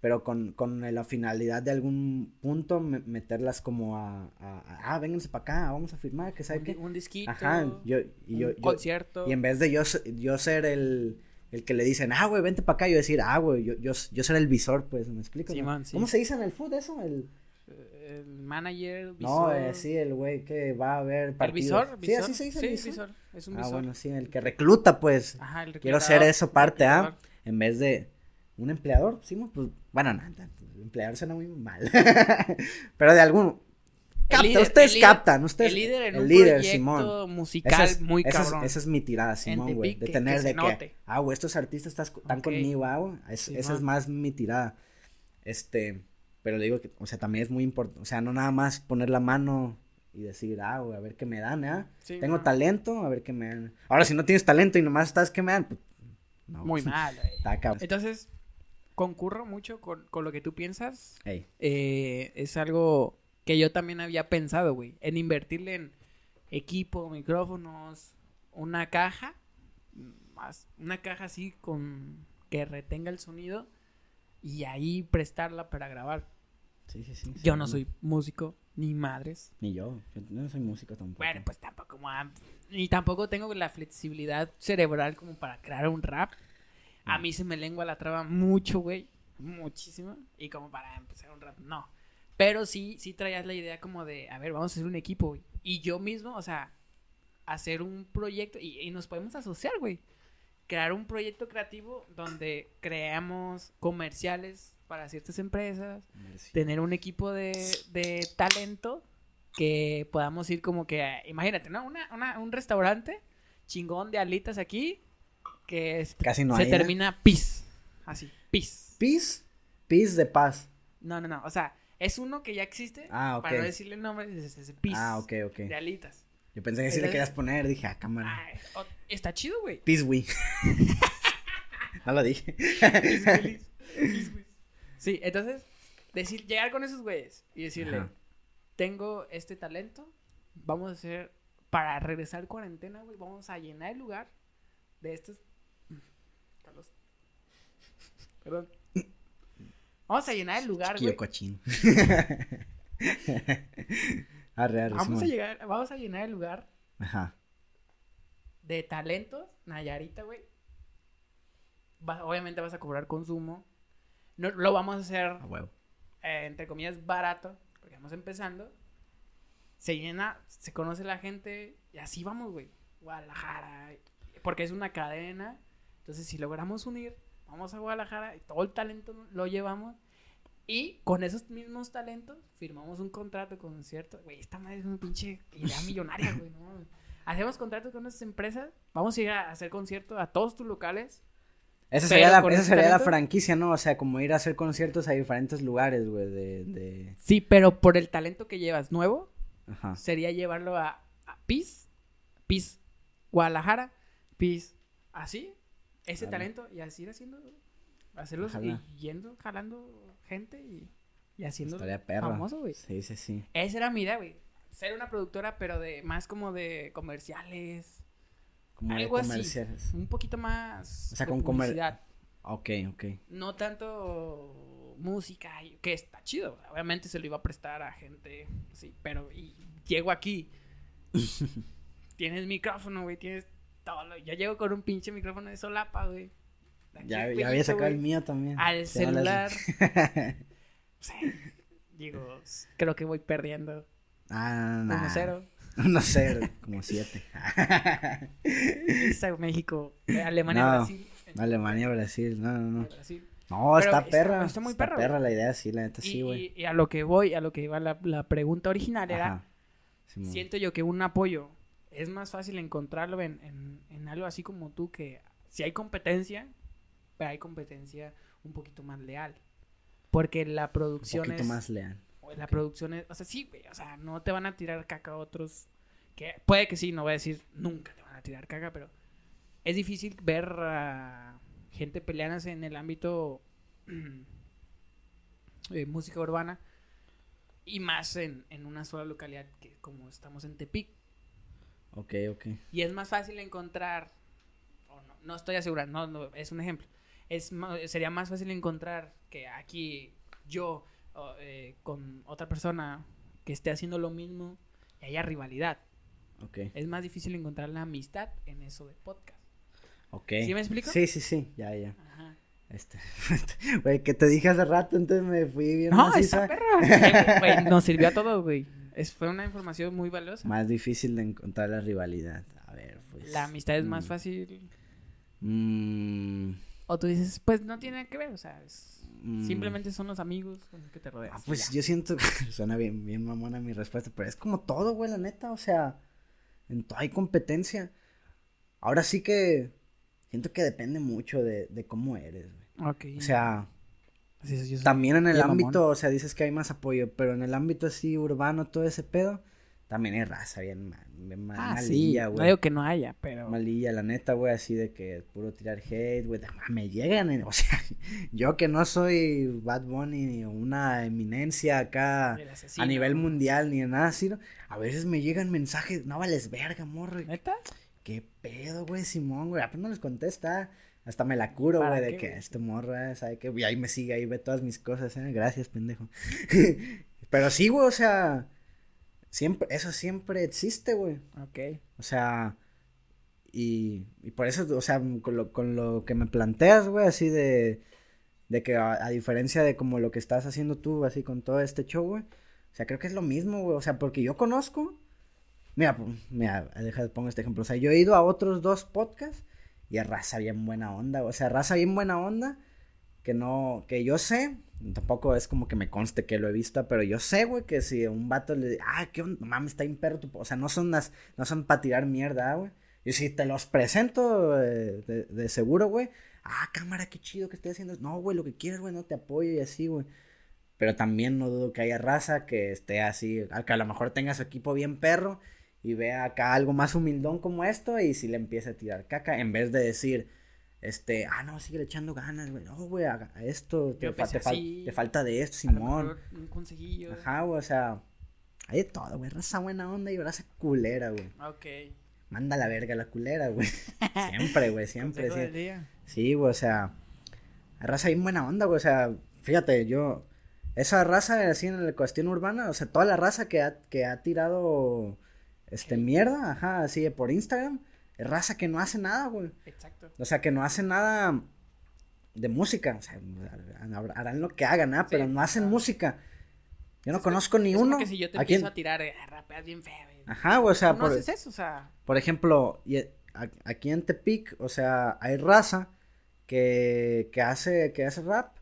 Speaker 2: Pero con, con la finalidad de algún punto me- meterlas como a, a, a- ah, vénganse para acá, vamos a firmar, que sabe
Speaker 1: Un,
Speaker 2: qué.
Speaker 1: un disquito.
Speaker 2: Ajá, yo, y yo,
Speaker 1: un
Speaker 2: yo-
Speaker 1: concierto.
Speaker 2: y en vez de yo, yo ser el, el que le dicen, ah, güey, vente para acá, yo decir, ah, güey, yo, yo, yo ser el visor, pues, ¿me explico?
Speaker 1: Simón, sí.
Speaker 2: ¿Cómo se dice en el food eso? El,
Speaker 1: El manager,
Speaker 2: no,
Speaker 1: visor.
Speaker 2: eh, sí, el güey que va a ver
Speaker 1: ¿El
Speaker 2: partidos.
Speaker 1: visor?
Speaker 2: Sí,
Speaker 1: visor,
Speaker 2: así se dice
Speaker 1: sí,
Speaker 2: visor.
Speaker 1: Es un
Speaker 2: Ah,
Speaker 1: visor.
Speaker 2: bueno, sí, el que recluta, pues,
Speaker 1: Ajá, el
Speaker 2: quiero ser eso parte, ¿ah? En vez de un empleador, sí, pues, bueno, no, no, empleador suena muy mal. Pero de algún... Capta,
Speaker 1: líder,
Speaker 2: ustedes captan, ustedes...
Speaker 1: El líder en
Speaker 2: el
Speaker 1: un
Speaker 2: líder, Simón.
Speaker 1: musical
Speaker 2: es,
Speaker 1: muy
Speaker 2: esa es-
Speaker 1: cabrón.
Speaker 2: esa es mi tirada, Simón, güey. De tener
Speaker 1: que
Speaker 2: de que, ah, güey, estos artistas están conmigo, ah, güey. Es- esa es más mi tirada. Este, pero le digo que, o sea, también es muy importante. O sea, no nada más poner la mano y decir, ah, güey, a ver qué me dan, ¿ah?
Speaker 1: Sí,
Speaker 2: Tengo
Speaker 1: no.
Speaker 2: talento, a ver qué me dan. Ahora, si no tienes talento y nomás estás que me dan, pues, no.
Speaker 1: Muy mal, güey. Entonces, concurro mucho con, con lo que tú piensas. Eh, es algo que yo también había pensado, güey. En invertirle en equipo, micrófonos, una caja. Más, una caja así con que retenga el sonido. Y ahí prestarla para grabar.
Speaker 2: Sí, sí, sí.
Speaker 1: Yo
Speaker 2: sí,
Speaker 1: no soy músico, ni madres.
Speaker 2: Ni yo. Yo no soy músico tampoco.
Speaker 1: Bueno, pues tampoco. Ni tampoco tengo la flexibilidad cerebral como para crear un rap. A mí se me lengua la traba mucho, güey. Muchísimo. Y como para empezar un rap, no. Pero sí, sí traías la idea como de, a ver, vamos a hacer un equipo, güey. Y yo mismo, o sea, hacer un proyecto y, y nos podemos asociar, güey. Crear un proyecto creativo donde creamos comerciales para ciertas empresas,
Speaker 2: Merci.
Speaker 1: tener un equipo de, de talento que podamos ir como que, imagínate, ¿no? Una, una- un restaurante chingón de alitas aquí que es-
Speaker 2: Casi no
Speaker 1: se
Speaker 2: hay, ¿eh?
Speaker 1: termina pis, así, pis.
Speaker 2: Peace, peace de paz.
Speaker 1: No, no, no, o sea, es uno que ya existe,
Speaker 2: Ah,
Speaker 1: para no decirle el nombre, es, es pis
Speaker 2: Ah, ok, ok.
Speaker 1: de alitas.
Speaker 2: Yo pensé que si le querías poner, dije, ah, cámara.
Speaker 1: Está chido, güey.
Speaker 2: Peace, güey. no lo dije.
Speaker 1: Pis, pis, güey. Sí, entonces, decir, llegar con esos güeyes y decirle,
Speaker 2: Ajá.
Speaker 1: tengo este talento, vamos a hacer, para regresar cuarentena, güey, vamos a llenar el lugar de estos... Carlos. Perdón. Vamos a llenar el lugar,
Speaker 2: Chiquillo
Speaker 1: güey.
Speaker 2: cochino. arre, arre,
Speaker 1: Vamos a, llegar, vamos a llenar el lugar
Speaker 2: Ajá.
Speaker 1: de talentos, Nayarita, güey. Va- obviamente vas a cobrar consumo. No, lo vamos a hacer,
Speaker 2: A huevo.
Speaker 1: eh, entre comillas, barato, porque vamos empezando. Se llena, se conoce la gente y así vamos, güey. Guadalajara, porque es una cadena. Entonces, si logramos unir, vamos a Guadalajara y todo el talento lo llevamos. Y con esos mismos talentos firmamos un contrato con cierto. Güey, esta madre es una pinche idea millonaria, güey. ¿no? Hacemos contratos con esas empresas. Vamos a ir a hacer conciertos a todos tus locales.
Speaker 2: Esa sería, la, esa sería la franquicia, ¿no? O sea, como ir a hacer conciertos a diferentes lugares, güey, de, de...
Speaker 1: Sí, pero por el talento que llevas nuevo,
Speaker 2: Ajá.
Speaker 1: sería llevarlo a, a PIS, PIS Guadalajara, PIS así, ese
Speaker 2: Vale.
Speaker 1: talento y así ir haciendo, hacerlos
Speaker 2: Ojalá.
Speaker 1: y yendo, jalando gente y, y haciendo
Speaker 2: Estaría perro.
Speaker 1: famoso, güey.
Speaker 2: Sí, sí, sí.
Speaker 1: Esa era mi idea, güey. Ser una productora, pero de más como de comerciales,
Speaker 2: Como de
Speaker 1: algo así. Un poquito más
Speaker 2: O sea,
Speaker 1: de
Speaker 2: con comer-
Speaker 1: publicidad.
Speaker 2: Ok, ok.
Speaker 1: No tanto música, que está chido. Obviamente se lo iba a prestar a gente, sí, pero y llego aquí. tienes micrófono, güey, tienes todo. lo- Yo llego con un pinche micrófono de solapa, güey. Aquí
Speaker 2: Ya, ya había sacado el mío también.
Speaker 1: Al celular. Sí. Digo, creo que voy perdiendo.
Speaker 2: ah, no.
Speaker 1: 1-0.
Speaker 2: 1-0, como 7.
Speaker 1: Esa, México, Alemania,
Speaker 2: No,
Speaker 1: Brasil.
Speaker 2: Alemania, Brasil, no, no, no.
Speaker 1: Brasil.
Speaker 2: No,
Speaker 1: Pero
Speaker 2: está perra.
Speaker 1: está muy
Speaker 2: está
Speaker 1: perra,
Speaker 2: la idea, sí, la neta, sí, güey.
Speaker 1: y a lo que voy, a lo que iba la, la pregunta original era, siento yo que un apoyo es más fácil encontrarlo en, en, en algo así como tú, que si hay competencia, pero hay competencia un poquito más leal. Porque la
Speaker 2: Un
Speaker 1: producción
Speaker 2: poquito
Speaker 1: es...
Speaker 2: más leal.
Speaker 1: La producción es... O sea, sí, güey, o sea, no te van a tirar caca a otros. Que puede que sí, no voy a decir nunca te van a tirar caca, pero es difícil ver a gente peleándose en el ámbito de música urbana y más en, en una sola localidad que como estamos en Tepic.
Speaker 2: Ok, ok.
Speaker 1: Y es más fácil encontrar, o no, no estoy asegurado, no, no, es un ejemplo. Es, sería más fácil encontrar que aquí yo o, eh, con otra persona que esté haciendo lo mismo y haya rivalidad.
Speaker 2: Ok.
Speaker 1: Es más difícil encontrar la amistad en eso de podcast.
Speaker 2: Ok.
Speaker 1: ¿Sí me explico?
Speaker 2: Sí, sí, sí, ya, ya.
Speaker 1: Ajá.
Speaker 2: Este, güey, que te dije hace rato, entonces me fui bien
Speaker 1: No, esa perra. Güey, nos sirvió a todos, güey. Es, fue una información muy valiosa.
Speaker 2: Más difícil de encontrar la rivalidad. A ver, pues.
Speaker 1: La amistad es más
Speaker 2: mm,
Speaker 1: fácil.
Speaker 2: mm,
Speaker 1: O tú dices, pues no tiene nada que ver, o sea, es-
Speaker 2: mm.
Speaker 1: simplemente son los amigos con los que te rodeas.
Speaker 2: Ah, pues
Speaker 1: ya.
Speaker 2: yo siento que suena bien, bien mamona mi respuesta, pero es como todo, güey, la neta, o sea, en todo hay competencia. Ahora sí que siento que depende mucho de, de cómo eres, güey.
Speaker 1: Ok.
Speaker 2: O sea,
Speaker 1: Sí, sí,
Speaker 2: también en el ámbito,
Speaker 1: mamón.
Speaker 2: o sea, dices que hay más apoyo, pero en el ámbito así urbano, todo ese pedo, también hay raza bien, ma- bien ma-
Speaker 1: Ah, sí.
Speaker 2: malilla,
Speaker 1: No
Speaker 2: güey.
Speaker 1: digo que no haya, pero.
Speaker 2: Malilla, la neta, güey, así de que puro tirar hate, güey, me llegan, en- o sea, yo que no soy Bad Bunny ni una eminencia acá a nivel mundial ni nada así, ¿no? a veces me llegan mensajes, no vales verga, morro,
Speaker 1: ¿Neta?
Speaker 2: qué pedo, güey, Simón, güey, apenas les contesta, hasta me la curo,
Speaker 1: ¿Para
Speaker 2: güey, de
Speaker 1: qué,
Speaker 2: que este morro, eh, sabe que, y ahí me sigue, ahí ve todas mis cosas, eh, gracias, pendejo, pero sí, güey, o sea, siempre, eso siempre existe, güey,
Speaker 1: Ok.
Speaker 2: o sea, y, y por eso, o sea, con lo, con lo que me planteas, güey, así de, de que a, a diferencia de como lo que estás haciendo tú, así con todo este show, güey, o sea, creo que es lo mismo, güey, o sea, porque yo conozco, mira, pu- mira, deja, pongo este ejemplo, o sea, yo he ido a otros dos podcasts y a raza bien buena onda, o sea, raza bien buena onda, que no, que yo sé, tampoco es como que me conste que lo he visto, pero yo sé, güey, que si un vato le, ah, qué onda, mames, está bien perro tu po-", o sea, no son las, no son para tirar mierda, güey, y si te los presento eh, de, seguro, güey, ah, cámara, qué chido que estoy haciendo, no, güey, lo que quieras, güey, no te apoyo y así, güey, pero también no dudo que haya raza que esté así, que a lo mejor tenga su equipo bien perro y vea acá algo más humildón como esto y si le empieza a tirar caca en vez de decir, este, ah, no, sigue echando ganas, güey, no, güey, a, a esto, te, fa- te fal-
Speaker 1: así,
Speaker 2: te falta de esto, Simón.
Speaker 1: mejor un consejillo.
Speaker 2: Ajá, güey, o sea, hay de todo, güey, raza buena onda y raza culera, güey.
Speaker 1: Ok.
Speaker 2: Manda la verga la culera, güey. Siempre, güey, siempre, sí.
Speaker 1: del día.
Speaker 2: Sí, güey, o sea, raza bien buena onda, güey, o sea, fíjate, yo, esa raza así en la cuestión urbana, o sea, toda la raza que ha, que ha tirado, este, mierda, ajá, así por Instagram, es raza que no hace nada, güey,
Speaker 1: Exacto.
Speaker 2: o sea, que no hace nada de música, o sea, harán lo que hagan, ¿ah? Pero no hacen
Speaker 1: claro.
Speaker 2: música. Yo no
Speaker 1: Es
Speaker 2: conozco ni
Speaker 1: Es
Speaker 2: uno.
Speaker 1: que si yo te
Speaker 2: ¿A quién?
Speaker 1: empiezo a tirar, eh, rapeas bien feo. güey.
Speaker 2: Ajá, güey, o sea, por,
Speaker 1: haces eso, o sea.
Speaker 2: por ejemplo, y- a- aquí en Tepic, o sea, hay raza que, que hace, que hace rap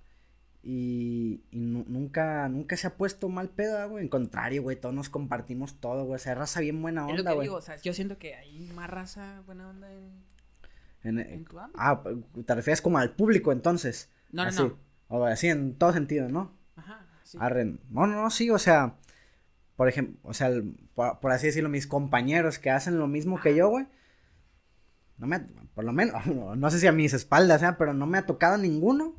Speaker 2: y, y nu- nunca, nunca se ha puesto mal pedo, güey. En contrario, güey, todos nos compartimos todo, güey. O sea, raza bien buena
Speaker 1: es lo
Speaker 2: onda,
Speaker 1: que
Speaker 2: güey.
Speaker 1: digo, o sea, yo siento que hay más raza buena onda en,
Speaker 2: En-
Speaker 1: en tu ámbito.
Speaker 2: ah, te refieres como al público, entonces.
Speaker 1: No, no,
Speaker 2: así.
Speaker 1: no.
Speaker 2: O así, en todo sentido, ¿no?
Speaker 1: Ajá, sí.
Speaker 2: Arren. No, no, no, sí, o sea, por ejemplo, o sea, el- por, por así decirlo, mis compañeros que hacen lo mismo que yo, güey. No me, por lo menos, no, sé si a mis espaldas, ¿eh? pero no me ha tocado ninguno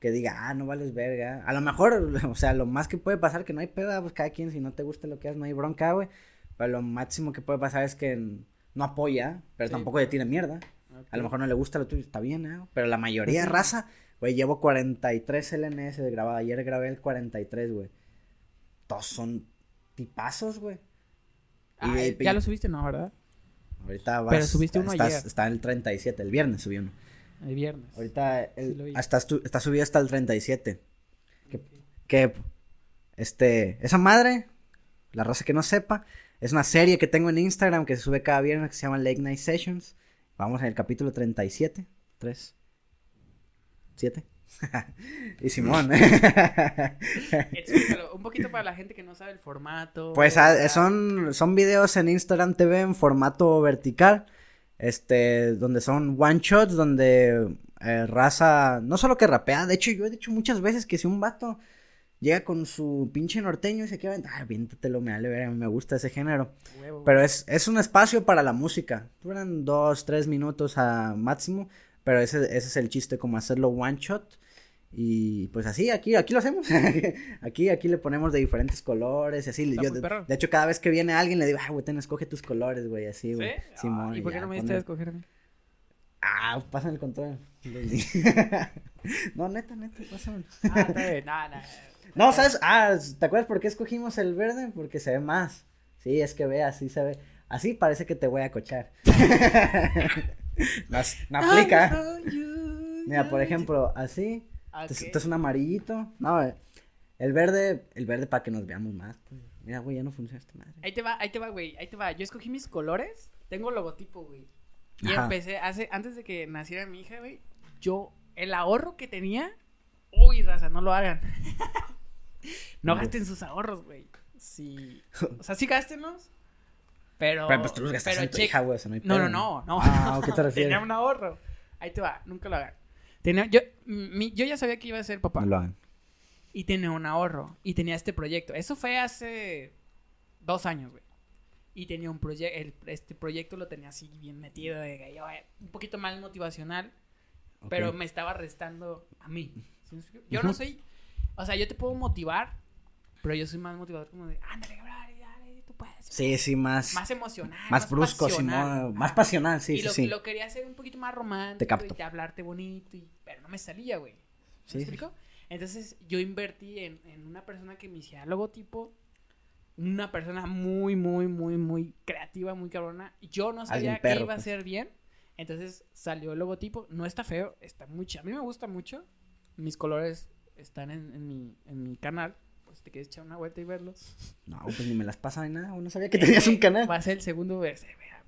Speaker 2: que diga, ah, no vales verga. A lo mejor, o sea, lo más que puede pasar que no hay pedo, pues cada quien, si no te gusta lo que haces, no hay bronca, güey. Pero lo máximo que puede pasar es que no apoya, pero
Speaker 1: Sí.
Speaker 2: tampoco le tira mierda. A lo mejor no le gusta lo tuyo, está bien, ¿eh? Pero la mayoría de raza, güey, llevo 43 LNS de grabado. Ayer grabé el 43, güey. Todos son tipazos, güey.
Speaker 1: Ah, ya lo subiste, no, ¿verdad?
Speaker 2: Ahorita vas.
Speaker 1: Pero subiste uno
Speaker 2: estás-
Speaker 1: ayer.
Speaker 2: Está en el 37, el viernes subí uno.
Speaker 1: El viernes.
Speaker 2: Ahorita el-
Speaker 1: Sí
Speaker 2: hasta está subido hasta el 37. Que, que, este, esa madre, la raza que no sepa, es una serie que tengo en Instagram que se sube cada viernes que se llama Late Night Sessions. Vamos en el capítulo 37. 3. 7. y Simón.
Speaker 1: Explícalo, un poquito para la gente que no sabe el formato.
Speaker 2: Pues ah, son, son videos en Instagram TV en formato vertical, este, donde son one shots, donde eh, raza, no solo que rapea, de hecho yo he dicho muchas veces que si un vato llega con su pinche norteño y se queda, ah, viéntatelo, me vale me gusta ese género.
Speaker 1: huevo.
Speaker 2: Pero es, es un espacio para la música, duran dos, tres minutos a máximo, pero ese, ese es el chiste, como hacerlo one shot. Y pues así, aquí, aquí lo hacemos. aquí, aquí le ponemos de diferentes colores y así. Yo, de, hecho, cada vez que viene alguien le digo, ah, güey, ten, escoge tus colores, güey, así,
Speaker 1: ¿Sí?
Speaker 2: güey.
Speaker 1: Ah,
Speaker 2: Simón,
Speaker 1: ¿Y por qué no me diste a escoger?
Speaker 2: Ah, pásame el control. no, neta, neta, pásamelo.
Speaker 1: Ah, está bien. No, no.
Speaker 2: No, ¿sabes? Ah, ¿te acuerdas por qué escogimos el verde? Porque se ve más. Sí, es que ve, así se ve. Así parece que te voy a cochar. no, no aplica. Mira, por ejemplo, así. Este es-
Speaker 1: Ok.
Speaker 2: este es un amarillito. No, eh, el verde, el verde para que nos veamos más. pues. Mira, güey, ya no funciona esta madre.
Speaker 1: Ahí te va, ahí te va, güey. Ahí te va. Yo escogí mis colores. Tengo logotipo, güey. Y
Speaker 2: Ajá.
Speaker 1: empecé, hace, antes de que naciera mi hija, güey. Yo, el ahorro que tenía. Uy, raza, no lo hagan. no gasten sus ahorros, güey. Sí. O sea, sí gástenlos. Pero.
Speaker 2: Pero pues tú los gastas
Speaker 1: pero
Speaker 2: en tu hija, güey, eso no hay
Speaker 1: No, no, no, no.
Speaker 2: Ah, ¿a qué te refieres?
Speaker 1: Tenía un ahorro. Ahí te va, nunca lo hagan. Tenía, yo, mi- yo ya sabía que iba a ser papá.
Speaker 2: No lo hagan.
Speaker 1: Y tenía un ahorro. Y tenía este proyecto. Eso fue hace dos años, güey. Y tenía un proyecto. Este proyecto lo tenía así bien metido. De yo, eh, un poquito más motivacional. Pero
Speaker 2: Ok.
Speaker 1: me estaba restando a mí. Yo no soy. O sea, yo te puedo motivar. Pero yo soy más motivador como de. Ándale, cabrón,
Speaker 2: Sí, sí, más.
Speaker 1: Más emocional.
Speaker 2: más brusco,
Speaker 1: pasional.
Speaker 2: Más pasional, sí,
Speaker 1: y
Speaker 2: sí,
Speaker 1: lo,
Speaker 2: sí.
Speaker 1: lo quería hacer un poquito más romántico.
Speaker 2: Te capto.
Speaker 1: Y de hablarte bonito. Y, pero no me salía, güey. ¿Me
Speaker 2: Sí, sí.
Speaker 1: explico? Entonces yo invertí en, en una persona que me hiciera logotipo. Una persona muy, muy, muy, muy creativa, muy cabrona. Yo no sabía
Speaker 2: Alguien
Speaker 1: que
Speaker 2: perro,
Speaker 1: iba a
Speaker 2: pues.
Speaker 1: ser bien. Entonces salió el logotipo. No está feo, está muy ch- A mí me gusta mucho. Mis colores están en, en mi, en mi canal. Si te quieres echar una vuelta y verlos.
Speaker 2: No, pues ni me las pasa ni nada. No sabía que tenías un canal.
Speaker 1: Va a ser el segundo. vea.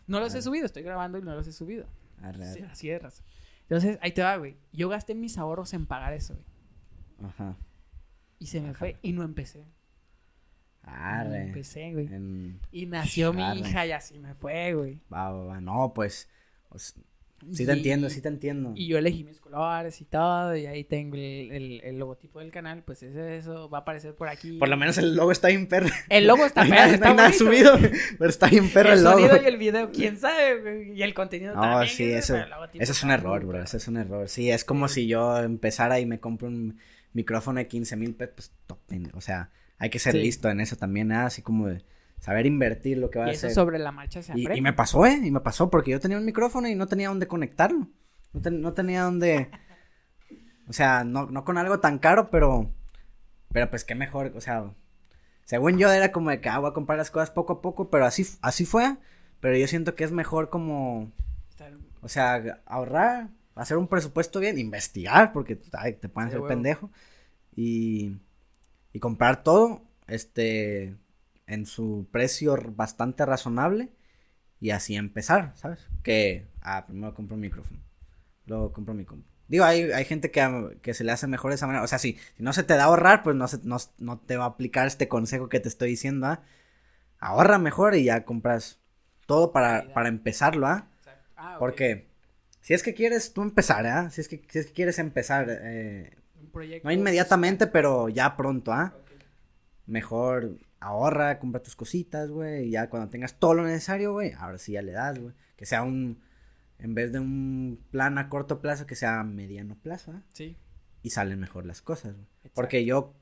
Speaker 1: No los he
Speaker 2: Ah.
Speaker 1: subido, estoy grabando y no los he subido.
Speaker 2: Arre,
Speaker 1: Sí,
Speaker 2: arre.
Speaker 1: así es, raza. Entonces, ahí te va, güey. Yo gasté mis ahorros en pagar eso, güey.
Speaker 2: Ajá.
Speaker 1: Y se me fue y no empecé. No
Speaker 2: Arre.
Speaker 1: empecé, güey.
Speaker 2: En-
Speaker 1: Y nació mi hija y así me fue, güey.
Speaker 2: Va, va, va. No, pues. Sí te
Speaker 1: Y-
Speaker 2: entiendo, sí te entiendo.
Speaker 1: Y yo elegí mis colores y todo, y ahí tengo el, el- el logotipo del canal, pues es eso, va a aparecer por aquí.
Speaker 2: Por lo menos el logo está bien perro.
Speaker 1: El logo está
Speaker 2: no
Speaker 1: perro,
Speaker 2: nada,
Speaker 1: está
Speaker 2: no nada subido, pero está bien perro el,
Speaker 1: el
Speaker 2: logo.
Speaker 1: sonido y el video, quién sabe. Y el contenido
Speaker 2: No,
Speaker 1: también.
Speaker 2: sí, eso,
Speaker 1: el
Speaker 2: es un error, bro. Eso es un error. Sí, es como si yo empezara y me compro un micrófono de 15 mil pesos. Pues, top, o sea, hay que ser
Speaker 1: Sí.
Speaker 2: listo en eso también. Así como de saber invertir lo que va
Speaker 1: Y
Speaker 2: a
Speaker 1: eso
Speaker 2: hacer.
Speaker 1: sobre la marcha se aprende.
Speaker 2: y me pasó, ¿eh? Y me pasó porque yo tenía un micrófono y no tenía dónde conectarlo. No, ten- no tenía dónde. O sea, no, no con algo tan caro, pero. Pero pues qué mejor. O sea, según yo era como de que ah, voy a comprar las cosas poco a poco, pero así, así fue. Pero yo siento que es mejor como. O sea, ahorrar, hacer un presupuesto bien, investigar, porque ay, te pueden
Speaker 1: Sí,
Speaker 2: hacer
Speaker 1: huevo.
Speaker 2: pendejo. Y, y comprar todo, este, en su precio bastante razonable. Y así empezar, ¿sabes? Que, ah, primero compro un micrófono. Luego compro mi compu. Digo, hay, hay gente que, que se le hace mejor de esa manera. O sea, si, si no se te da ahorrar, pues no, se, no, no te va a aplicar este consejo que te estoy diciendo, ¿ah? Ahorra mejor y ya compras todo para, para empezarlo, ¿ah?
Speaker 1: Ah, ok.
Speaker 2: Porque si es que quieres tú empezar, ¿ah? Si es que, si es que quieres empezar, eh, no inmediatamente, pero ya pronto, ¿ah? Mejor ahorra, compra tus cositas, güey, y ya cuando tengas todo lo necesario, güey, ahora sí ya le das, güey. Que sea un, en vez de un plan a corto plazo, que sea a mediano plazo, ¿ah?
Speaker 1: Sí.
Speaker 2: Y salen mejor las cosas, güey. Porque yo,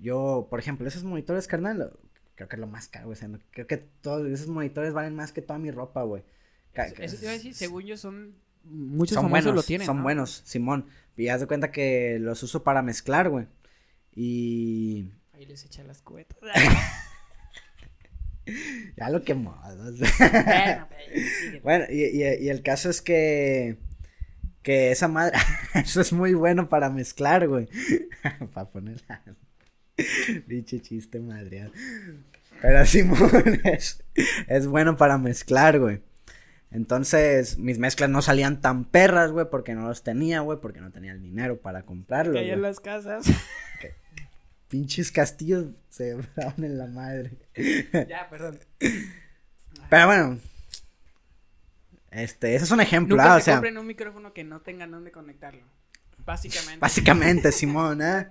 Speaker 2: yo, por ejemplo, esos monitores, carnal, creo que es lo más caro, güey. O sea, no- creo que todos esos monitores valen más que toda mi ropa, güey.
Speaker 1: Eso, eso te iba a decir, según yo son. Muchos
Speaker 2: son
Speaker 1: famosos
Speaker 2: buenos,
Speaker 1: lo tienen.
Speaker 2: son
Speaker 1: ¿no?
Speaker 2: buenos, Simón. Y haz de cuenta que los uso para mezclar, güey. Y
Speaker 1: Ahí les echa las cubetas.
Speaker 2: ya lo quemó.
Speaker 1: bueno,
Speaker 2: bueno, y, y- y el caso es que Que esa madre, eso es muy bueno para mezclar, güey. para ponerla. Dicho chiste madre. Pero Simón es, es bueno para mezclar, güey. Entonces, mis mezclas no salían tan perras, güey, porque no los tenía, güey, porque no tenía el dinero para comprarlos. Güey.
Speaker 1: las casas.
Speaker 2: Pinches castillos se daban en la madre.
Speaker 1: ya, perdón.
Speaker 2: Pero bueno. Este, ese es un ejemplo,
Speaker 1: Nunca
Speaker 2: ah,
Speaker 1: se
Speaker 2: o sea,
Speaker 1: compren un micrófono que no tengan dónde conectarlo. Básicamente.
Speaker 2: básicamente, Simón, ¿eh?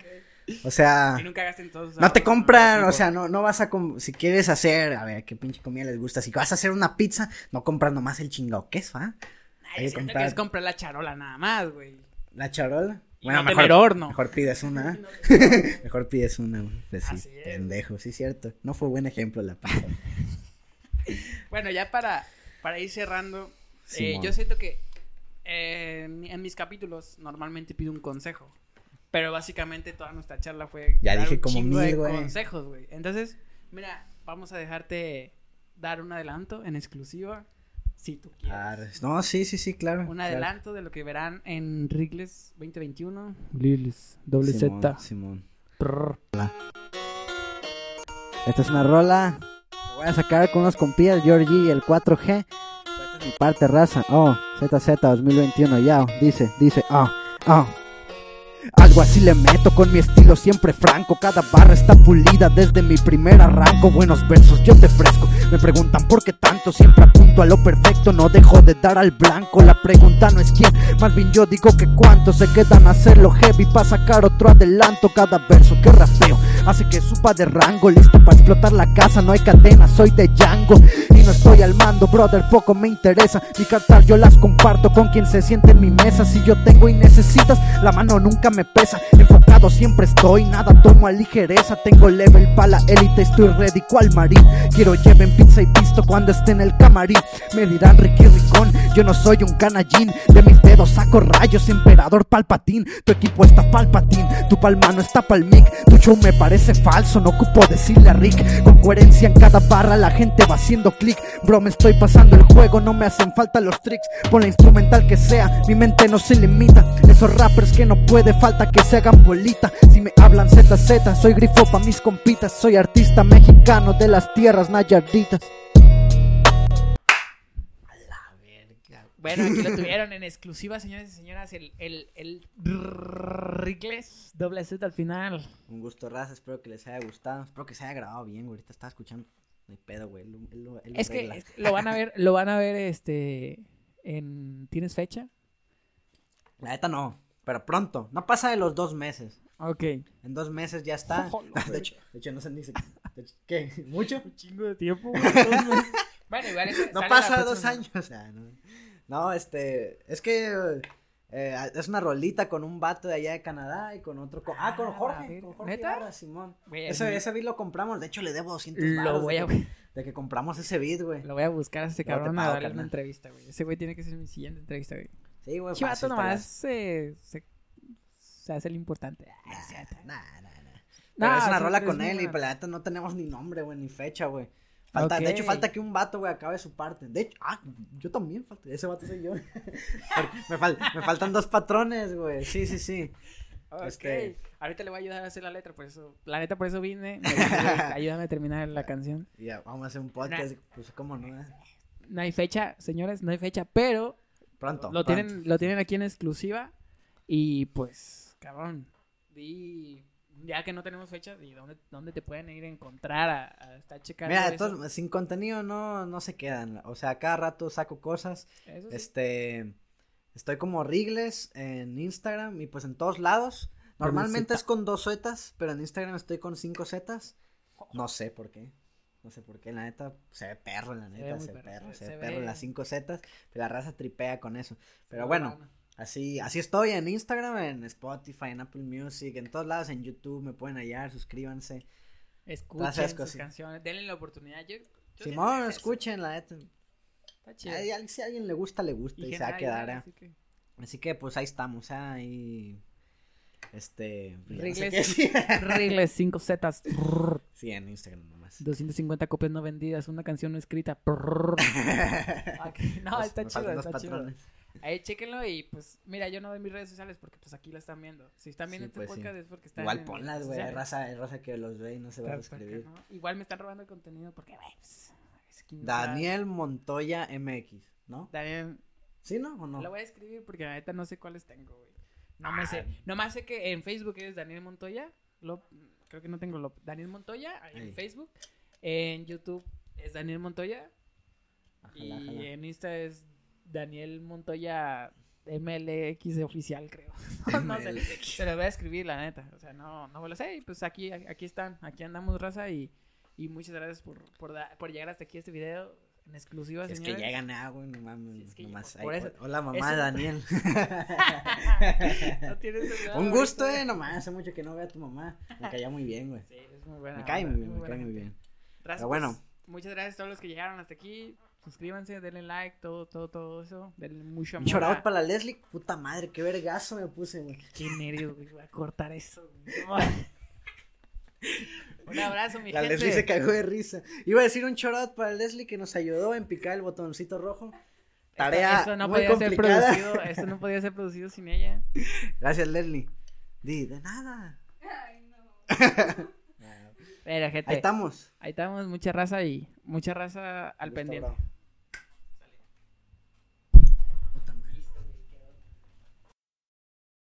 Speaker 2: O sea,
Speaker 1: Y nunca gasten todos.
Speaker 2: no te compran, o sea, no, no vas a, si quieres hacer, a ver, qué pinche comida les gusta, si vas a hacer una pizza, no compras nomás el chingado queso, ¿ah?
Speaker 1: Ay,
Speaker 2: hay que
Speaker 1: siento que
Speaker 2: comprar-
Speaker 1: es comprar la charola nada más, güey.
Speaker 2: La charola.
Speaker 1: Y no tener horno.
Speaker 2: Mejor pides una. Mejor pides una, güey. Pues sí,
Speaker 1: Así es.
Speaker 2: pendejo, sí, cierto. No fue buen ejemplo la pizza.
Speaker 1: Bueno, ya para, para ir cerrando, eh, yo siento que eh, en, mis capítulos normalmente pido un consejo. Pero básicamente toda nuestra charla fue
Speaker 2: Ya
Speaker 1: dar
Speaker 2: dije
Speaker 1: un
Speaker 2: como
Speaker 1: chingo de
Speaker 2: mil, güey.
Speaker 1: consejos, güey. Entonces, mira, vamos a dejarte dar un adelanto en exclusiva, si tú quieres.
Speaker 2: No, sí, sí, sí, claro.
Speaker 1: Un
Speaker 2: claro.
Speaker 1: adelanto de lo que verán en Wrigley's 2021. Wrigley's, doble
Speaker 2: Simón,
Speaker 1: Z.
Speaker 2: Simón.
Speaker 1: Prrr.
Speaker 2: Esta es una rola. que Voy a sacar con unos compillas, Georgie y el 4G. Esta es mi parte raza. Oh, ZZ 2021, ya. Dice, dice, ah, ah. Algo así le meto con mi estilo siempre franco. Cada barra está pulida desde mi primer arranco. Buenos versos yo te fresco. Me preguntan por qué tanto. Siempre apunto a lo perfecto. No dejo de dar al blanco. La pregunta no es quién. Más bien yo digo que cuántos se quedan a hacerlo heavy. para sacar otro adelanto. Cada verso que rapeo hace que suba de rango. Listo para explotar la casa. No hay cadena, soy de Django. Y no estoy al mando, brother. Poco me interesa. Mi cartas yo las comparto con quien se siente en mi mesa. Si yo tengo y necesitas, la mano nunca me pesa. Enfocado siempre estoy, nada tomo a ligereza. Tengo level pa' la élite, estoy ready cual marín. Quiero lleven pizza y pisto cuando esté en el camarín. Me dirán Ricky Ricón, yo no soy un canallín. De mis dedos saco rayos, emperador palpatín. Tu equipo está palpatín, tu palma no está pa'l mic. Tu show me parece falso, no ocupo decirle a Rick. Con coherencia en cada barra la gente va haciendo clic. Bro, me estoy pasando el juego, no me hacen falta los tricks. Pon la instrumental que sea, mi mente no se limita. Esos rappers que no puede falta que se hagan bolita. Si me hablan ZZ, soy grifo pa' mis compitas. Soy artista mexicano de las tierras nayarditas.
Speaker 1: Bueno, aquí lo tuvieron en exclusiva, señores y señoras. El, el, el Wrigley's doble Z al final.
Speaker 2: Un gusto, raza. Espero que les haya gustado. Espero que se haya grabado bien, güey. Ahorita estaba escuchando. No hay pedo, güey. Él él él
Speaker 1: Es que lo van a ver, lo van a ver este en ¿Tienes fecha?
Speaker 2: La neta no. Pero pronto. No pasa de los dos meses.
Speaker 1: Ok.
Speaker 2: En dos meses ya está.
Speaker 1: No,
Speaker 2: de, hecho, de hecho, no se dice. de ¿Qué? ¿Mucho?
Speaker 1: Un chingo de tiempo. bueno, igual es-
Speaker 2: No pasa dos años. Ah, no. No, este. Es que. eh, es una rolita con un vato de allá de Canadá y con otro. con- ah, con
Speaker 1: Ah, a
Speaker 2: Jorge. Con Jorge
Speaker 1: ¿neta?
Speaker 2: Simón. Ese,
Speaker 1: es-
Speaker 2: ese beat lo compramos. De hecho, le debo 200
Speaker 1: Lo
Speaker 2: de, que, de que compramos ese beat, güey.
Speaker 1: lo voy a buscar a ese
Speaker 2: Luego
Speaker 1: cabrón a darle una entrevista, güey. Ese güey tiene que ser mi siguiente entrevista, güey.
Speaker 2: Sí, güey.
Speaker 1: Chivato nomás
Speaker 2: las-
Speaker 1: se, se, se hace el importante. Ah.
Speaker 2: Nah, nah, nah. Pero es una rola con él y
Speaker 1: buena.
Speaker 2: pues, la neta no tenemos ni nombre, güey, ni fecha, güey. Falta, De hecho, falta que un vato, güey, acabe su parte. De hecho, ah, yo también falta. Ese vato soy yo. Me, fal- me faltan dos patrones, güey. Sí, sí, sí.
Speaker 1: Ok.
Speaker 2: Este-
Speaker 1: Ahorita le voy a ayudar a hacer la letra, por eso. La neta, por eso vine. Me ayúdame a terminar la canción.
Speaker 2: Ya, vamos a hacer un podcast. Pues, ¿cómo no?
Speaker 1: No hay fecha, señores, no hay fecha, pero
Speaker 2: Pronto.
Speaker 1: lo
Speaker 2: pronto.
Speaker 1: tienen, lo tienen aquí en exclusiva. Y pues, cabrón, di, ya que no tenemos fecha, ¿y dónde, dónde te pueden ir a encontrar a, a estar checando
Speaker 2: Mira, sin contenido no, no se quedan. O sea, cada rato saco cosas.
Speaker 1: Eso sí.
Speaker 2: Este. Estoy como Rigles en Instagram y pues en todos lados. Normalmente es con dos zetas, pero en Instagram estoy con cinco zetas. No sé por qué. No sé por qué, la neta, se ve perro, la
Speaker 1: ve
Speaker 2: neta, se ve
Speaker 1: perro,
Speaker 2: perro, se,
Speaker 1: se
Speaker 2: ve perro las cinco zetas, la raza tripea con eso. Pero bueno, así, así estoy en Instagram, en Spotify, en Apple Music, en todos lados, en YouTube, me pueden hallar, suscríbanse.
Speaker 1: Escuchen sus canciones, denle la oportunidad. Yo,
Speaker 2: Simón, escuchen, la.
Speaker 1: Está chido.
Speaker 2: Ay, Si a alguien le gusta, le gusta y, se va a quedar. ¿eh?
Speaker 1: así que-
Speaker 2: Así que pues ahí estamos, ¿ah? ahí. Este.
Speaker 1: Regles. Regles 5 Zetas.
Speaker 2: sí, en Instagram nomás.
Speaker 1: 250 copias no vendidas, una canción no escrita. No, está chido, está chido.
Speaker 2: patrones.
Speaker 1: Ahí chéquenlo y pues, mira, yo no doy mis redes sociales porque pues aquí la están viendo. Si están viendo
Speaker 2: Sí,
Speaker 1: este
Speaker 2: pues, sí.
Speaker 1: podcast es porque están
Speaker 2: Igual
Speaker 1: en
Speaker 2: ponlas, güey. Raza, raza que los ve y no se va a
Speaker 1: Claro, ¿por qué
Speaker 2: suscribir.
Speaker 1: no? Igual me están robando el contenido porque, güey, pues,
Speaker 2: Daniel Montoya MX, ¿no?
Speaker 1: Daniel,
Speaker 2: ¿Sí, no? ¿O no?
Speaker 1: lo voy a escribir porque la neta no sé cuáles tengo, güey. No me sé. Nomás sé que en Facebook es Daniel Montoya. Lo, creo que no tengo lo, Daniel Montoya Ahí. en Facebook. En YouTube es Daniel Montoya.
Speaker 2: Ajala,
Speaker 1: y
Speaker 2: ajala.
Speaker 1: en Insta es Daniel Montoya MLX oficial, creo. no sé. Lo voy a escribir, la neta. O sea, no, no me lo sé. Y pues aquí, aquí están. Aquí andamos, raza. Y, y muchas gracias por, por, da- por llegar hasta aquí a este video en exclusiva,
Speaker 2: Es que
Speaker 1: señores.
Speaker 2: llegan a, güey, no mames.
Speaker 1: Sí, es que
Speaker 2: nomás
Speaker 1: por eso-
Speaker 2: Hola, mamá
Speaker 1: eso-
Speaker 2: de Daniel.
Speaker 1: No tienes celular
Speaker 2: Un gusto, eh, nomás. Hace mucho que no veo a tu mamá. Me caía muy bien, güey.
Speaker 1: Sí, es muy buena.
Speaker 2: Me cae muy bien, me cae muy bien. Pero bueno.
Speaker 1: pues, muchas gracias a todos los que llegaron hasta aquí. Suscríbanse, denle like, todo, todo, todo eso. Denle mucho amor.
Speaker 2: Shout out
Speaker 1: a-
Speaker 2: para la Leslie. Puta madre, qué vergazo me puse, güey.
Speaker 1: Qué nervios, güey. Voy a cortar eso. Un abrazo, mi
Speaker 2: La
Speaker 1: gente.
Speaker 2: Leslie se cagó de risa. Iba a decir un out para Leslie que nos ayudó en picar el botoncito rojo. Tarea
Speaker 1: Esto no
Speaker 2: muy
Speaker 1: podía ser
Speaker 2: complicada.
Speaker 1: producido. Esto no podía ser producido sin ella.
Speaker 2: Gracias, Leslie. Di, de nada.
Speaker 3: Ay, no.
Speaker 1: Pero, gente.
Speaker 2: Ahí estamos.
Speaker 1: Ahí estamos, mucha raza y mucha raza al
Speaker 2: Gusto,
Speaker 1: pendiente.
Speaker 2: bro.